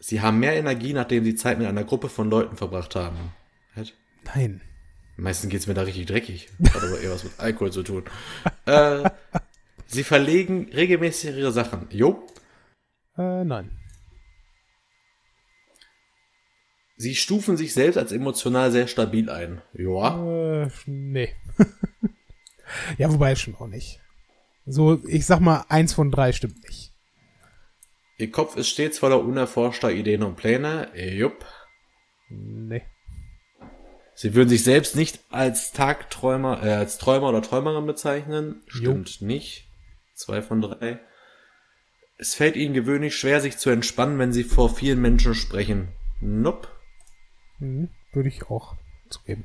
Sie haben mehr Energie, nachdem sie Zeit mit einer Gruppe von Leuten verbracht haben. Halt. Nein. Meistens geht's mir da richtig dreckig. Hat aber eher was mit Alkohol zu tun. äh, sie verlegen regelmäßig ihre Sachen. Jo. Äh, nein. Sie stufen sich selbst als emotional sehr stabil ein. Ja. Äh, nee. ja, wobei schon auch nicht. So, ich sag mal, eins von drei stimmt nicht. Ihr Kopf ist stets voller unerforschter Ideen und Pläne. Jupp. Nee. Sie würden sich selbst nicht als Tagträumer, äh, als Träumer oder Träumerin bezeichnen. Stimmt nicht. Zwei von drei. Es fällt ihnen gewöhnlich schwer, sich zu entspannen, wenn sie vor vielen Menschen sprechen. Nope. Hm, würde ich auch zugeben.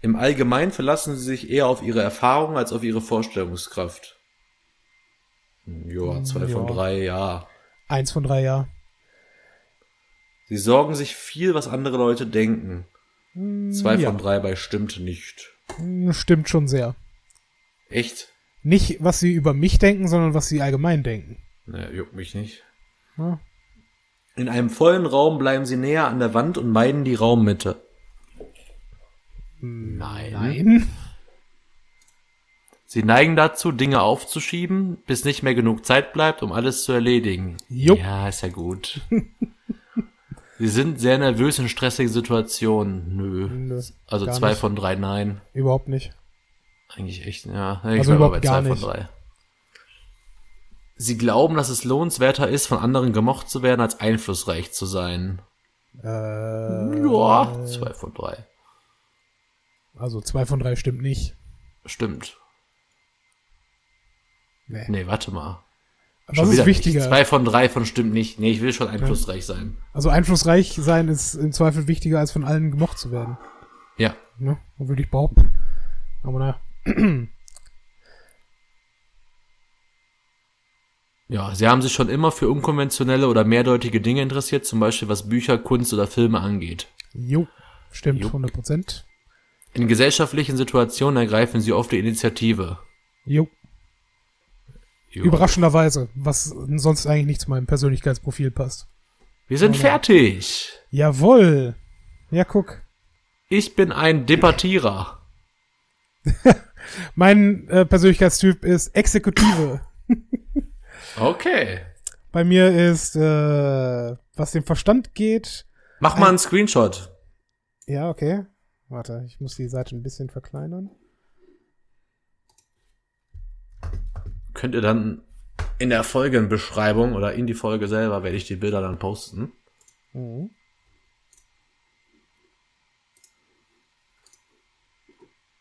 Im Allgemeinen verlassen sie sich eher auf ihre Erfahrung als auf ihre Vorstellungskraft. Ja, zwei von Ja. drei, ja. Eins von drei, ja. Sie sorgen sich viel, was andere Leute denken. Zwei ja. von drei bei stimmt nicht. Hm, Stimmt schon sehr. Echt? Nicht, was sie über mich denken, sondern was sie allgemein denken. Ne, juckt mich nicht. Ja. In einem vollen Raum bleiben sie näher an der Wand und meiden die Raummitte. Nein. Nein. Sie neigen dazu, Dinge aufzuschieben, bis nicht mehr genug Zeit bleibt, um alles zu erledigen. Jupp. Ja, ist ja gut. sie sind sehr nervös in stressigen Situationen. Nö. Nö, also zwei nicht. von drei Nein. Überhaupt nicht. Eigentlich echt, ja. Ich Also aber überhaupt gar zwei nicht. von drei. Sie glauben, dass es lohnenswerter ist, von anderen gemocht zu werden, als einflussreich zu sein. Äh, Ja, zwei von drei. also zwei von drei stimmt nicht. Stimmt. Nee. Nee, warte mal. Was Schon ist wichtiger? Nicht. Zwei von drei von stimmt nicht. Nee, ich will schon einflussreich sein. Also einflussreich sein ist im Zweifel wichtiger, als von allen gemocht zu werden. Ja. Ne? Würde ich behaupten. Aber naja. Ja, sie haben sich schon immer für unkonventionelle oder mehrdeutige Dinge interessiert, zum Beispiel was Bücher, Kunst oder Filme angeht. Jo. Stimmt, Jo. 100 Prozent. In gesellschaftlichen Situationen ergreifen sie oft die Initiative. Jo. Ja. Überraschenderweise, was sonst eigentlich nicht zu meinem Persönlichkeitsprofil passt. Wir sind fertig. Jawohl. Ja, guck. Ich bin ein Debattierer. Mein äh, Persönlichkeitstyp ist Exekutive. Okay. Bei mir ist, äh, was den Verstand geht. Mach mal einen Screenshot. Ja, okay. Warte, ich muss die Seite ein bisschen verkleinern. könnt ihr dann in der Folgenbeschreibung oder in die Folge selber werde ich die Bilder dann posten. Mhm.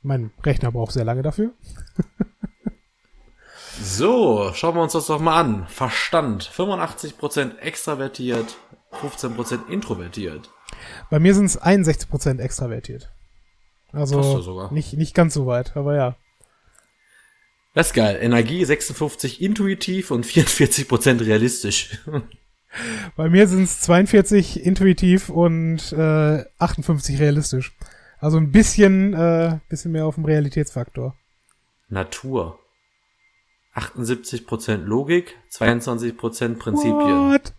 Mein Rechner braucht sehr lange dafür. So, schauen wir uns das doch mal an. Verstand. 85% extravertiert, 15% introvertiert. Bei mir sind es 61% extravertiert. Also sogar. nicht, nicht ganz so weit, aber ja. Das ist geil. Energie 56 intuitiv und 44% realistisch. Bei mir sind es 42 intuitiv und äh, 58 realistisch. Also ein bisschen, äh, bisschen mehr auf dem Realitätsfaktor. Natur. 78% Logik, 22% Prinzipien. What?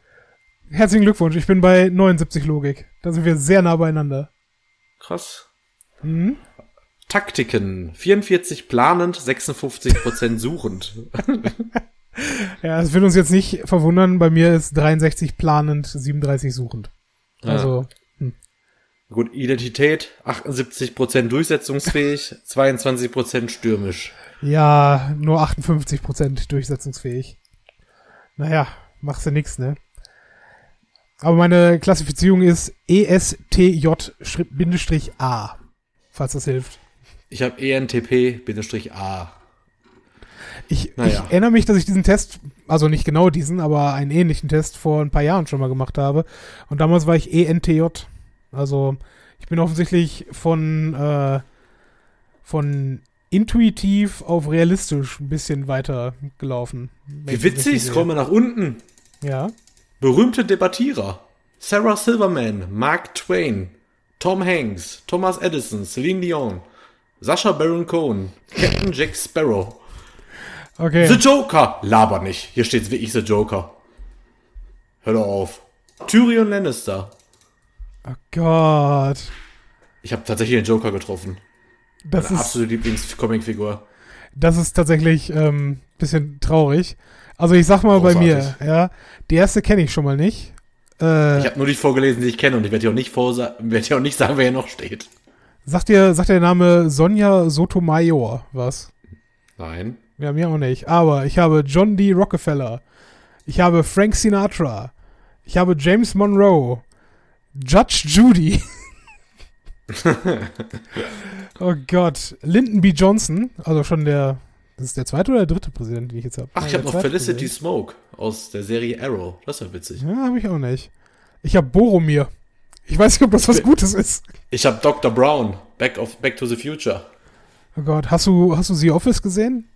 Herzlichen Glückwunsch, ich bin bei 79 Logik. Da sind wir sehr nah beieinander. Krass. Mhm. Taktiken. 44 planend, 56% suchend. Ja, es wird uns jetzt nicht verwundern, bei mir ist 63 planend, 37 suchend. Also, Gut, Identität, 78% durchsetzungsfähig, 22% stürmisch. Ja, nur 58% durchsetzungsfähig. Naja, machst du nix, ne? Aber meine Klassifizierung ist ESTJ-A, falls das hilft. Ich habe ENTP-A. Ich, Naja. ich erinnere mich, dass ich diesen Test, also nicht genau diesen, aber einen ähnlichen Test vor ein paar Jahren schon mal gemacht habe. Und damals war ich ENTJ. Also ich bin offensichtlich von, äh, von intuitiv auf realistisch ein bisschen weiter gelaufen. Wie witzig, scroll mal nach unten. Ja. Berühmte Debattierer. Sarah Silverman, Mark Twain, Tom Hanks, Thomas Edison, Celine Dion, Sascha Baron Cohen, Captain Jack Sparrow. Okay. The Joker. Laber nicht. Hier steht wirklich The Joker. Hör doch auf. Tyrion Lannister. Oh Gott. Ich habe tatsächlich den Joker getroffen. Das Meine ist, absolute Lieblingscomicfigur. das ist tatsächlich ähm, bisschen traurig. Also ich sag mal bei mir, Großartig. ja, die erste kenne ich schon mal nicht. Äh, Ich habe nur die vorgelesen, die ich kenne und ich werde dir auch nicht vorsa werde dir auch nicht sagen, wer hier noch steht. sagt dir, sagt der Name Sonja Sotomayor was? Nein. Ja, mir auch nicht. Aber ich habe John D. Rockefeller. Ich habe Frank Sinatra. Ich habe James Monroe. Judge Judy. oh Gott. Lyndon B. Johnson. Also schon der. Das ist der zweite oder der dritte Präsident, den ich jetzt habe? Ach, ich habe noch Felicity Smoke aus der Serie Arrow. Das ist ja witzig. Ja, habe ich auch nicht. Ich habe Boromir. Ich weiß nicht, ob das was Gutes ist. Ich habe Dr. Brown, Back, of, Back to the Future. Oh Gott. Hast du, hast du The Office gesehen?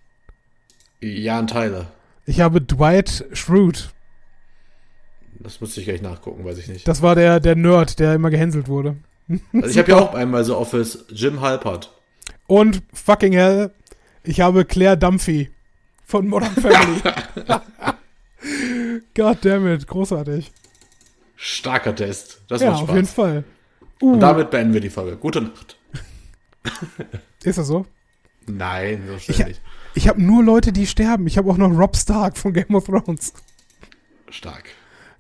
Jan Tyler. Ich habe Dwight Schrute. Das müsste ich gleich nachgucken, weiß ich nicht. Das war der, der Nerd, der immer gehänselt wurde. Also ich habe ja auch einmal so Office Jim Halpert. Und fucking hell, ich habe Claire Dumphy von Modern Family. God damn it, großartig. Starker Test. Das ja, macht auf jeden Spaß. Fall. Uh, Und damit beenden wir die Folge. Gute Nacht. ist das so? Nein, so Ich- schnell nicht. Ich habe nur Leute, die sterben. Ich habe auch noch Rob Stark von Game of Thrones. Stark.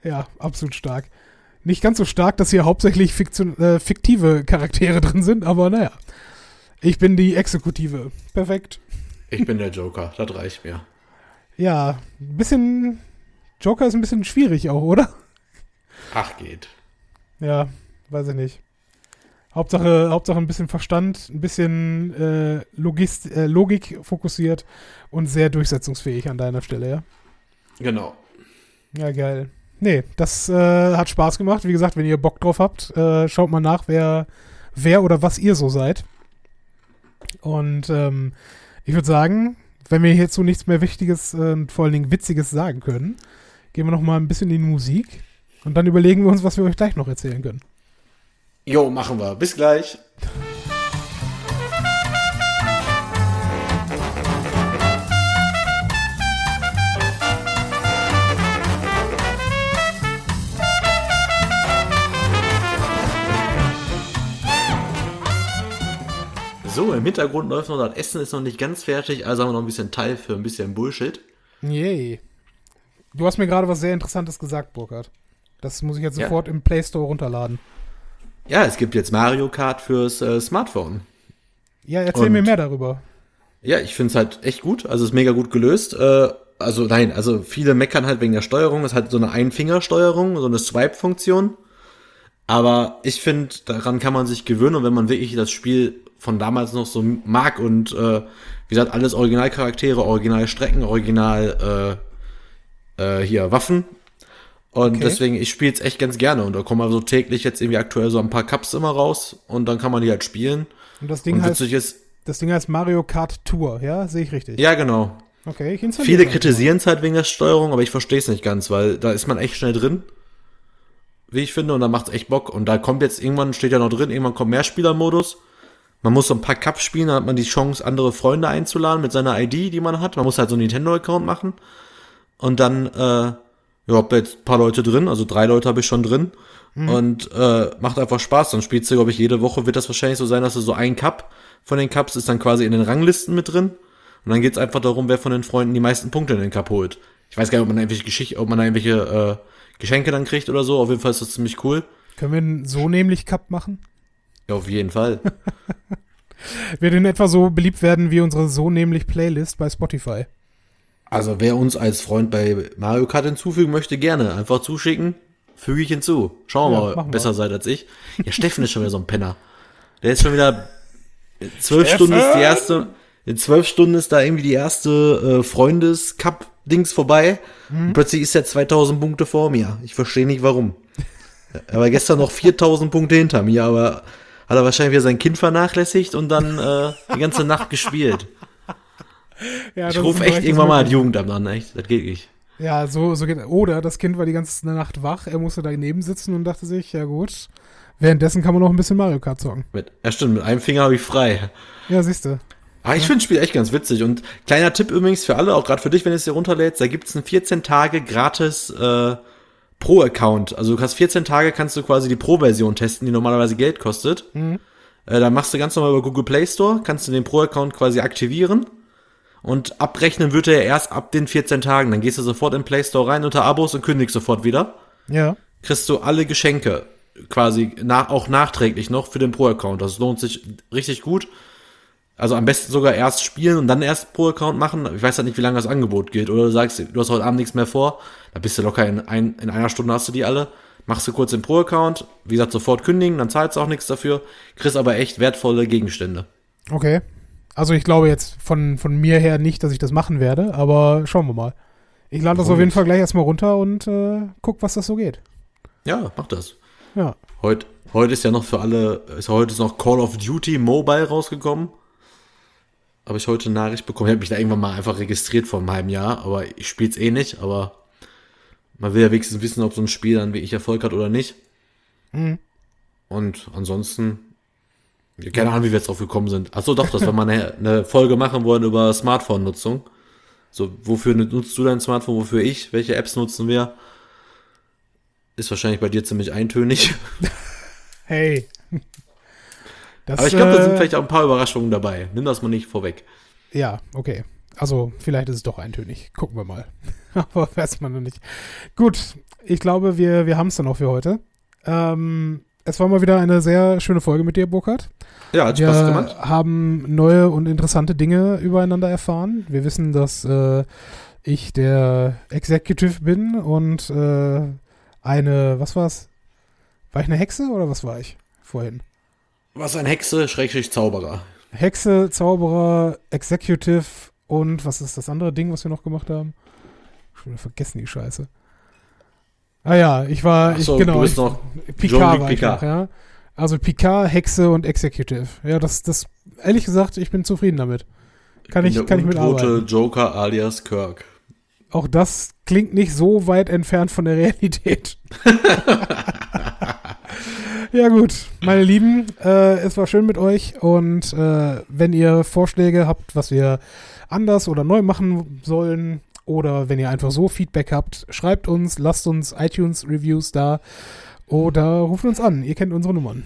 Ja, absolut stark. Nicht ganz so stark, dass hier hauptsächlich Fiktion, äh, fiktive Charaktere drin sind, aber naja. Ich bin die Exekutive. Perfekt. Ich bin der Joker. Das reicht mir. Ja, ein bisschen. Joker ist ein bisschen schwierig auch, oder? Ach, geht. Ja, weiß ich nicht. Hauptsache, Hauptsache ein bisschen Verstand, ein bisschen äh, Logist, äh, Logik fokussiert und sehr durchsetzungsfähig an deiner Stelle, ja? Genau. Ja, geil. Nee, das äh, hat Spaß gemacht. Wie gesagt, wenn ihr Bock drauf habt, äh, schaut mal nach, wer, wer oder was ihr so seid. Und ähm, ich würde sagen, wenn wir hierzu nichts mehr Wichtiges äh, und vor allen Dingen Witziges sagen können, gehen wir noch mal ein bisschen in die Musik und dann überlegen wir uns, was wir euch gleich noch erzählen können. Jo, machen wir. Bis gleich. So, im Hintergrund läuft noch das Essen, ist noch nicht ganz fertig, also haben wir noch ein bisschen Teil für ein bisschen Bullshit. Yay. Du hast mir gerade was sehr Interessantes gesagt, Burkhard. Das muss ich jetzt Ja. sofort im Play Store runterladen. Ja, es gibt jetzt Mario Kart fürs äh, Smartphone. Ja, erzähl Und- mir mehr darüber. Ja, ich finde es halt echt gut. Also ist mega gut gelöst. Äh, also nein, also viele meckern halt wegen der Steuerung. Es hat so eine Einfingersteuerung, so eine Swipe-Funktion. Aber ich finde, daran kann man sich gewöhnen und wenn man wirklich das Spiel von damals noch so mag und äh, wie gesagt, alles Originalcharaktere, Originalstrecken, Original äh, äh, hier Waffen. Und Okay. deswegen, ich spiele es echt ganz gerne und da kommen also täglich jetzt irgendwie aktuell so ein paar Cups immer raus und dann kann man die halt spielen. Und das Ding Und heißt, ist, das Ding heißt Mario Kart Tour, ja? Sehe ich richtig? ja genau, Okay, ich installiere Viele kritisieren es halt wegen der Steuerung, aber ich verstehe es nicht ganz, weil da ist man echt schnell drin, wie ich finde, und da macht's echt Bock. Und da kommt jetzt irgendwann, steht ja noch drin, irgendwann kommt Mehrspielermodus. Man muss so ein paar Cups spielen, dann hat man die Chance, andere Freunde einzuladen mit seiner ID, die man hat. Man muss halt so einen Nintendo-Account machen. Und dann, äh, ja, hab da jetzt ein paar Leute drin, also drei Leute habe ich schon drin. Und äh, macht einfach Spaß. Dann spielst du, glaube ich, jede Woche wird das wahrscheinlich so sein, dass du so ein Cup von den Cups ist dann quasi in den Ranglisten mit drin. Und dann geht's einfach darum, wer von den Freunden die meisten Punkte in den Cup holt. Ich weiß gar nicht, ob man da irgendwelche Geschichte, ob man da irgendwelche äh, Geschenke dann kriegt oder so. Auf jeden Fall ist das ziemlich cool. Können wir einen so nämlich Cup machen? Ja, auf jeden Fall. Wird in etwa so beliebt werden wie unsere so nämlich Playlist bei Spotify. Also wer uns als Freund bei Mario Kart hinzufügen möchte, gerne. Einfach zuschicken, füge ich hinzu. Schauen wir Ja, mal, besser seid als ich. Ja, Steffen ist schon wieder so ein Penner. Der ist schon wieder zwölf! Stunden ist die erste, in zwölf Stunden ist da irgendwie die erste äh, Freundes-Cup-Dings vorbei. Und plötzlich ist er 2000 Punkte vor mir. Ich verstehe nicht warum. Er war gestern noch 4000 Punkte hinter mir, aber hat er wahrscheinlich wieder sein Kind vernachlässigt und dann äh, die ganze Nacht gespielt. Ja, Ich rufe echt irgendwann mal das Jugendamt an, echt. Das geht nicht. Ja, so, so geht Oder das Kind war die ganze Nacht wach, er musste daneben sitzen und dachte sich, ja gut, währenddessen kann man noch ein bisschen Mario Kart zocken. Mit, ja, stimmt, mit einem Finger habe ich frei. Ja, siehst du. Aber ich finde das Spiel echt ganz witzig. Und kleiner Tipp übrigens für alle, auch gerade für dich, wenn du es dir runterlädst, da gibt's einen 14 Tage gratis äh, Pro-Account. Also du hast 14 Tage, kannst du quasi die Pro-Version testen, die normalerweise Geld kostet. Äh, dann machst du ganz normal über Google Play Store, kannst du den Pro-Account quasi aktivieren. Und abrechnen wird er erst ab den 14 Tagen. Dann gehst du sofort in den Play Store rein unter Abos und kündigst sofort wieder. Ja. kriegst du alle Geschenke quasi nach, auch nachträglich noch für den Pro-Account. Das lohnt sich richtig gut. Also am besten sogar erst spielen und dann erst Pro-Account machen. Ich weiß halt nicht, wie lange das Angebot geht. Oder du sagst, du hast heute Abend nichts mehr vor. Da bist du locker in, ein, in einer Stunde hast du die alle. Machst du kurz den Pro-Account. Wie gesagt, sofort kündigen, dann zahlst du auch nichts dafür. Kriegst aber echt wertvolle Gegenstände. Okay. Also ich glaube jetzt von, von mir her nicht, dass ich das machen werde, aber schauen wir mal. Ich lade das auf jeden? Fall gleich erstmal runter und äh, guck, was das so geht. Ja, mach das. Ja. Heute, heute ist ja noch für alle, ist heute ist noch Call of Duty Mobile rausgekommen. Habe ich heute eine Nachricht bekommen. Ich habe mich da irgendwann mal einfach registriert vor einem halben Jahr, aber ich spiele es eh nicht, aber man will ja wenigstens wissen, ob so ein Spiel dann wirklich Erfolg hat oder nicht. Mhm. Und ansonsten, ja, keine Ahnung, wie wir jetzt drauf gekommen sind. Achso, doch, dass wir mal eine, eine Folge machen wollen über Smartphone-Nutzung. So, wofür nutzt du dein Smartphone, wofür ich? Welche Apps nutzen wir? Ist wahrscheinlich bei dir ziemlich eintönig. Hey. Das, Aber ich glaube, da sind äh, vielleicht auch ein paar Überraschungen dabei. Nimm das mal nicht vorweg. Ja, okay. Also vielleicht ist es doch eintönig. Gucken wir mal. Aber weiß man noch nicht. Gut, ich glaube, wir, wir haben es dann auch für heute. Ähm, es war mal wieder eine sehr schöne Folge mit dir, Burkhard. Ja, hat Wir Spaß gemacht. haben neue und interessante Dinge übereinander erfahren. Wir wissen, dass äh, ich der Executive bin und äh, eine, was war's? War ich eine Hexe oder was war ich vorhin? Was ein Hexe, Schrägstrich Zauberer. Hexe, Zauberer, Executive und was ist das andere Ding, was wir noch gemacht haben? Schon vergessen die Scheiße. Ah ja, ich war, so, ich, genau, du bist ich, noch Picard war ich Picard. noch, ja. Also Picard, Hexe und Executive. Ja, das, das, ehrlich gesagt, ich bin zufrieden damit. Kann ich, der kann ich mitarbeiten. Joker alias Kirk. Auch das klingt nicht so weit entfernt von der Realität. ja gut, meine Lieben, äh, es war schön mit euch und äh, wenn ihr Vorschläge habt, was wir anders oder neu machen sollen oder wenn ihr einfach so Feedback habt, schreibt uns, lasst uns iTunes-Reviews da oder ruft uns an. Ihr kennt unsere Nummern.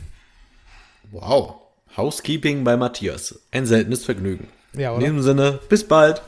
Wow. Housekeeping bei Matthias. Ein seltenes Vergnügen. Ja, In diesem Sinne, bis bald.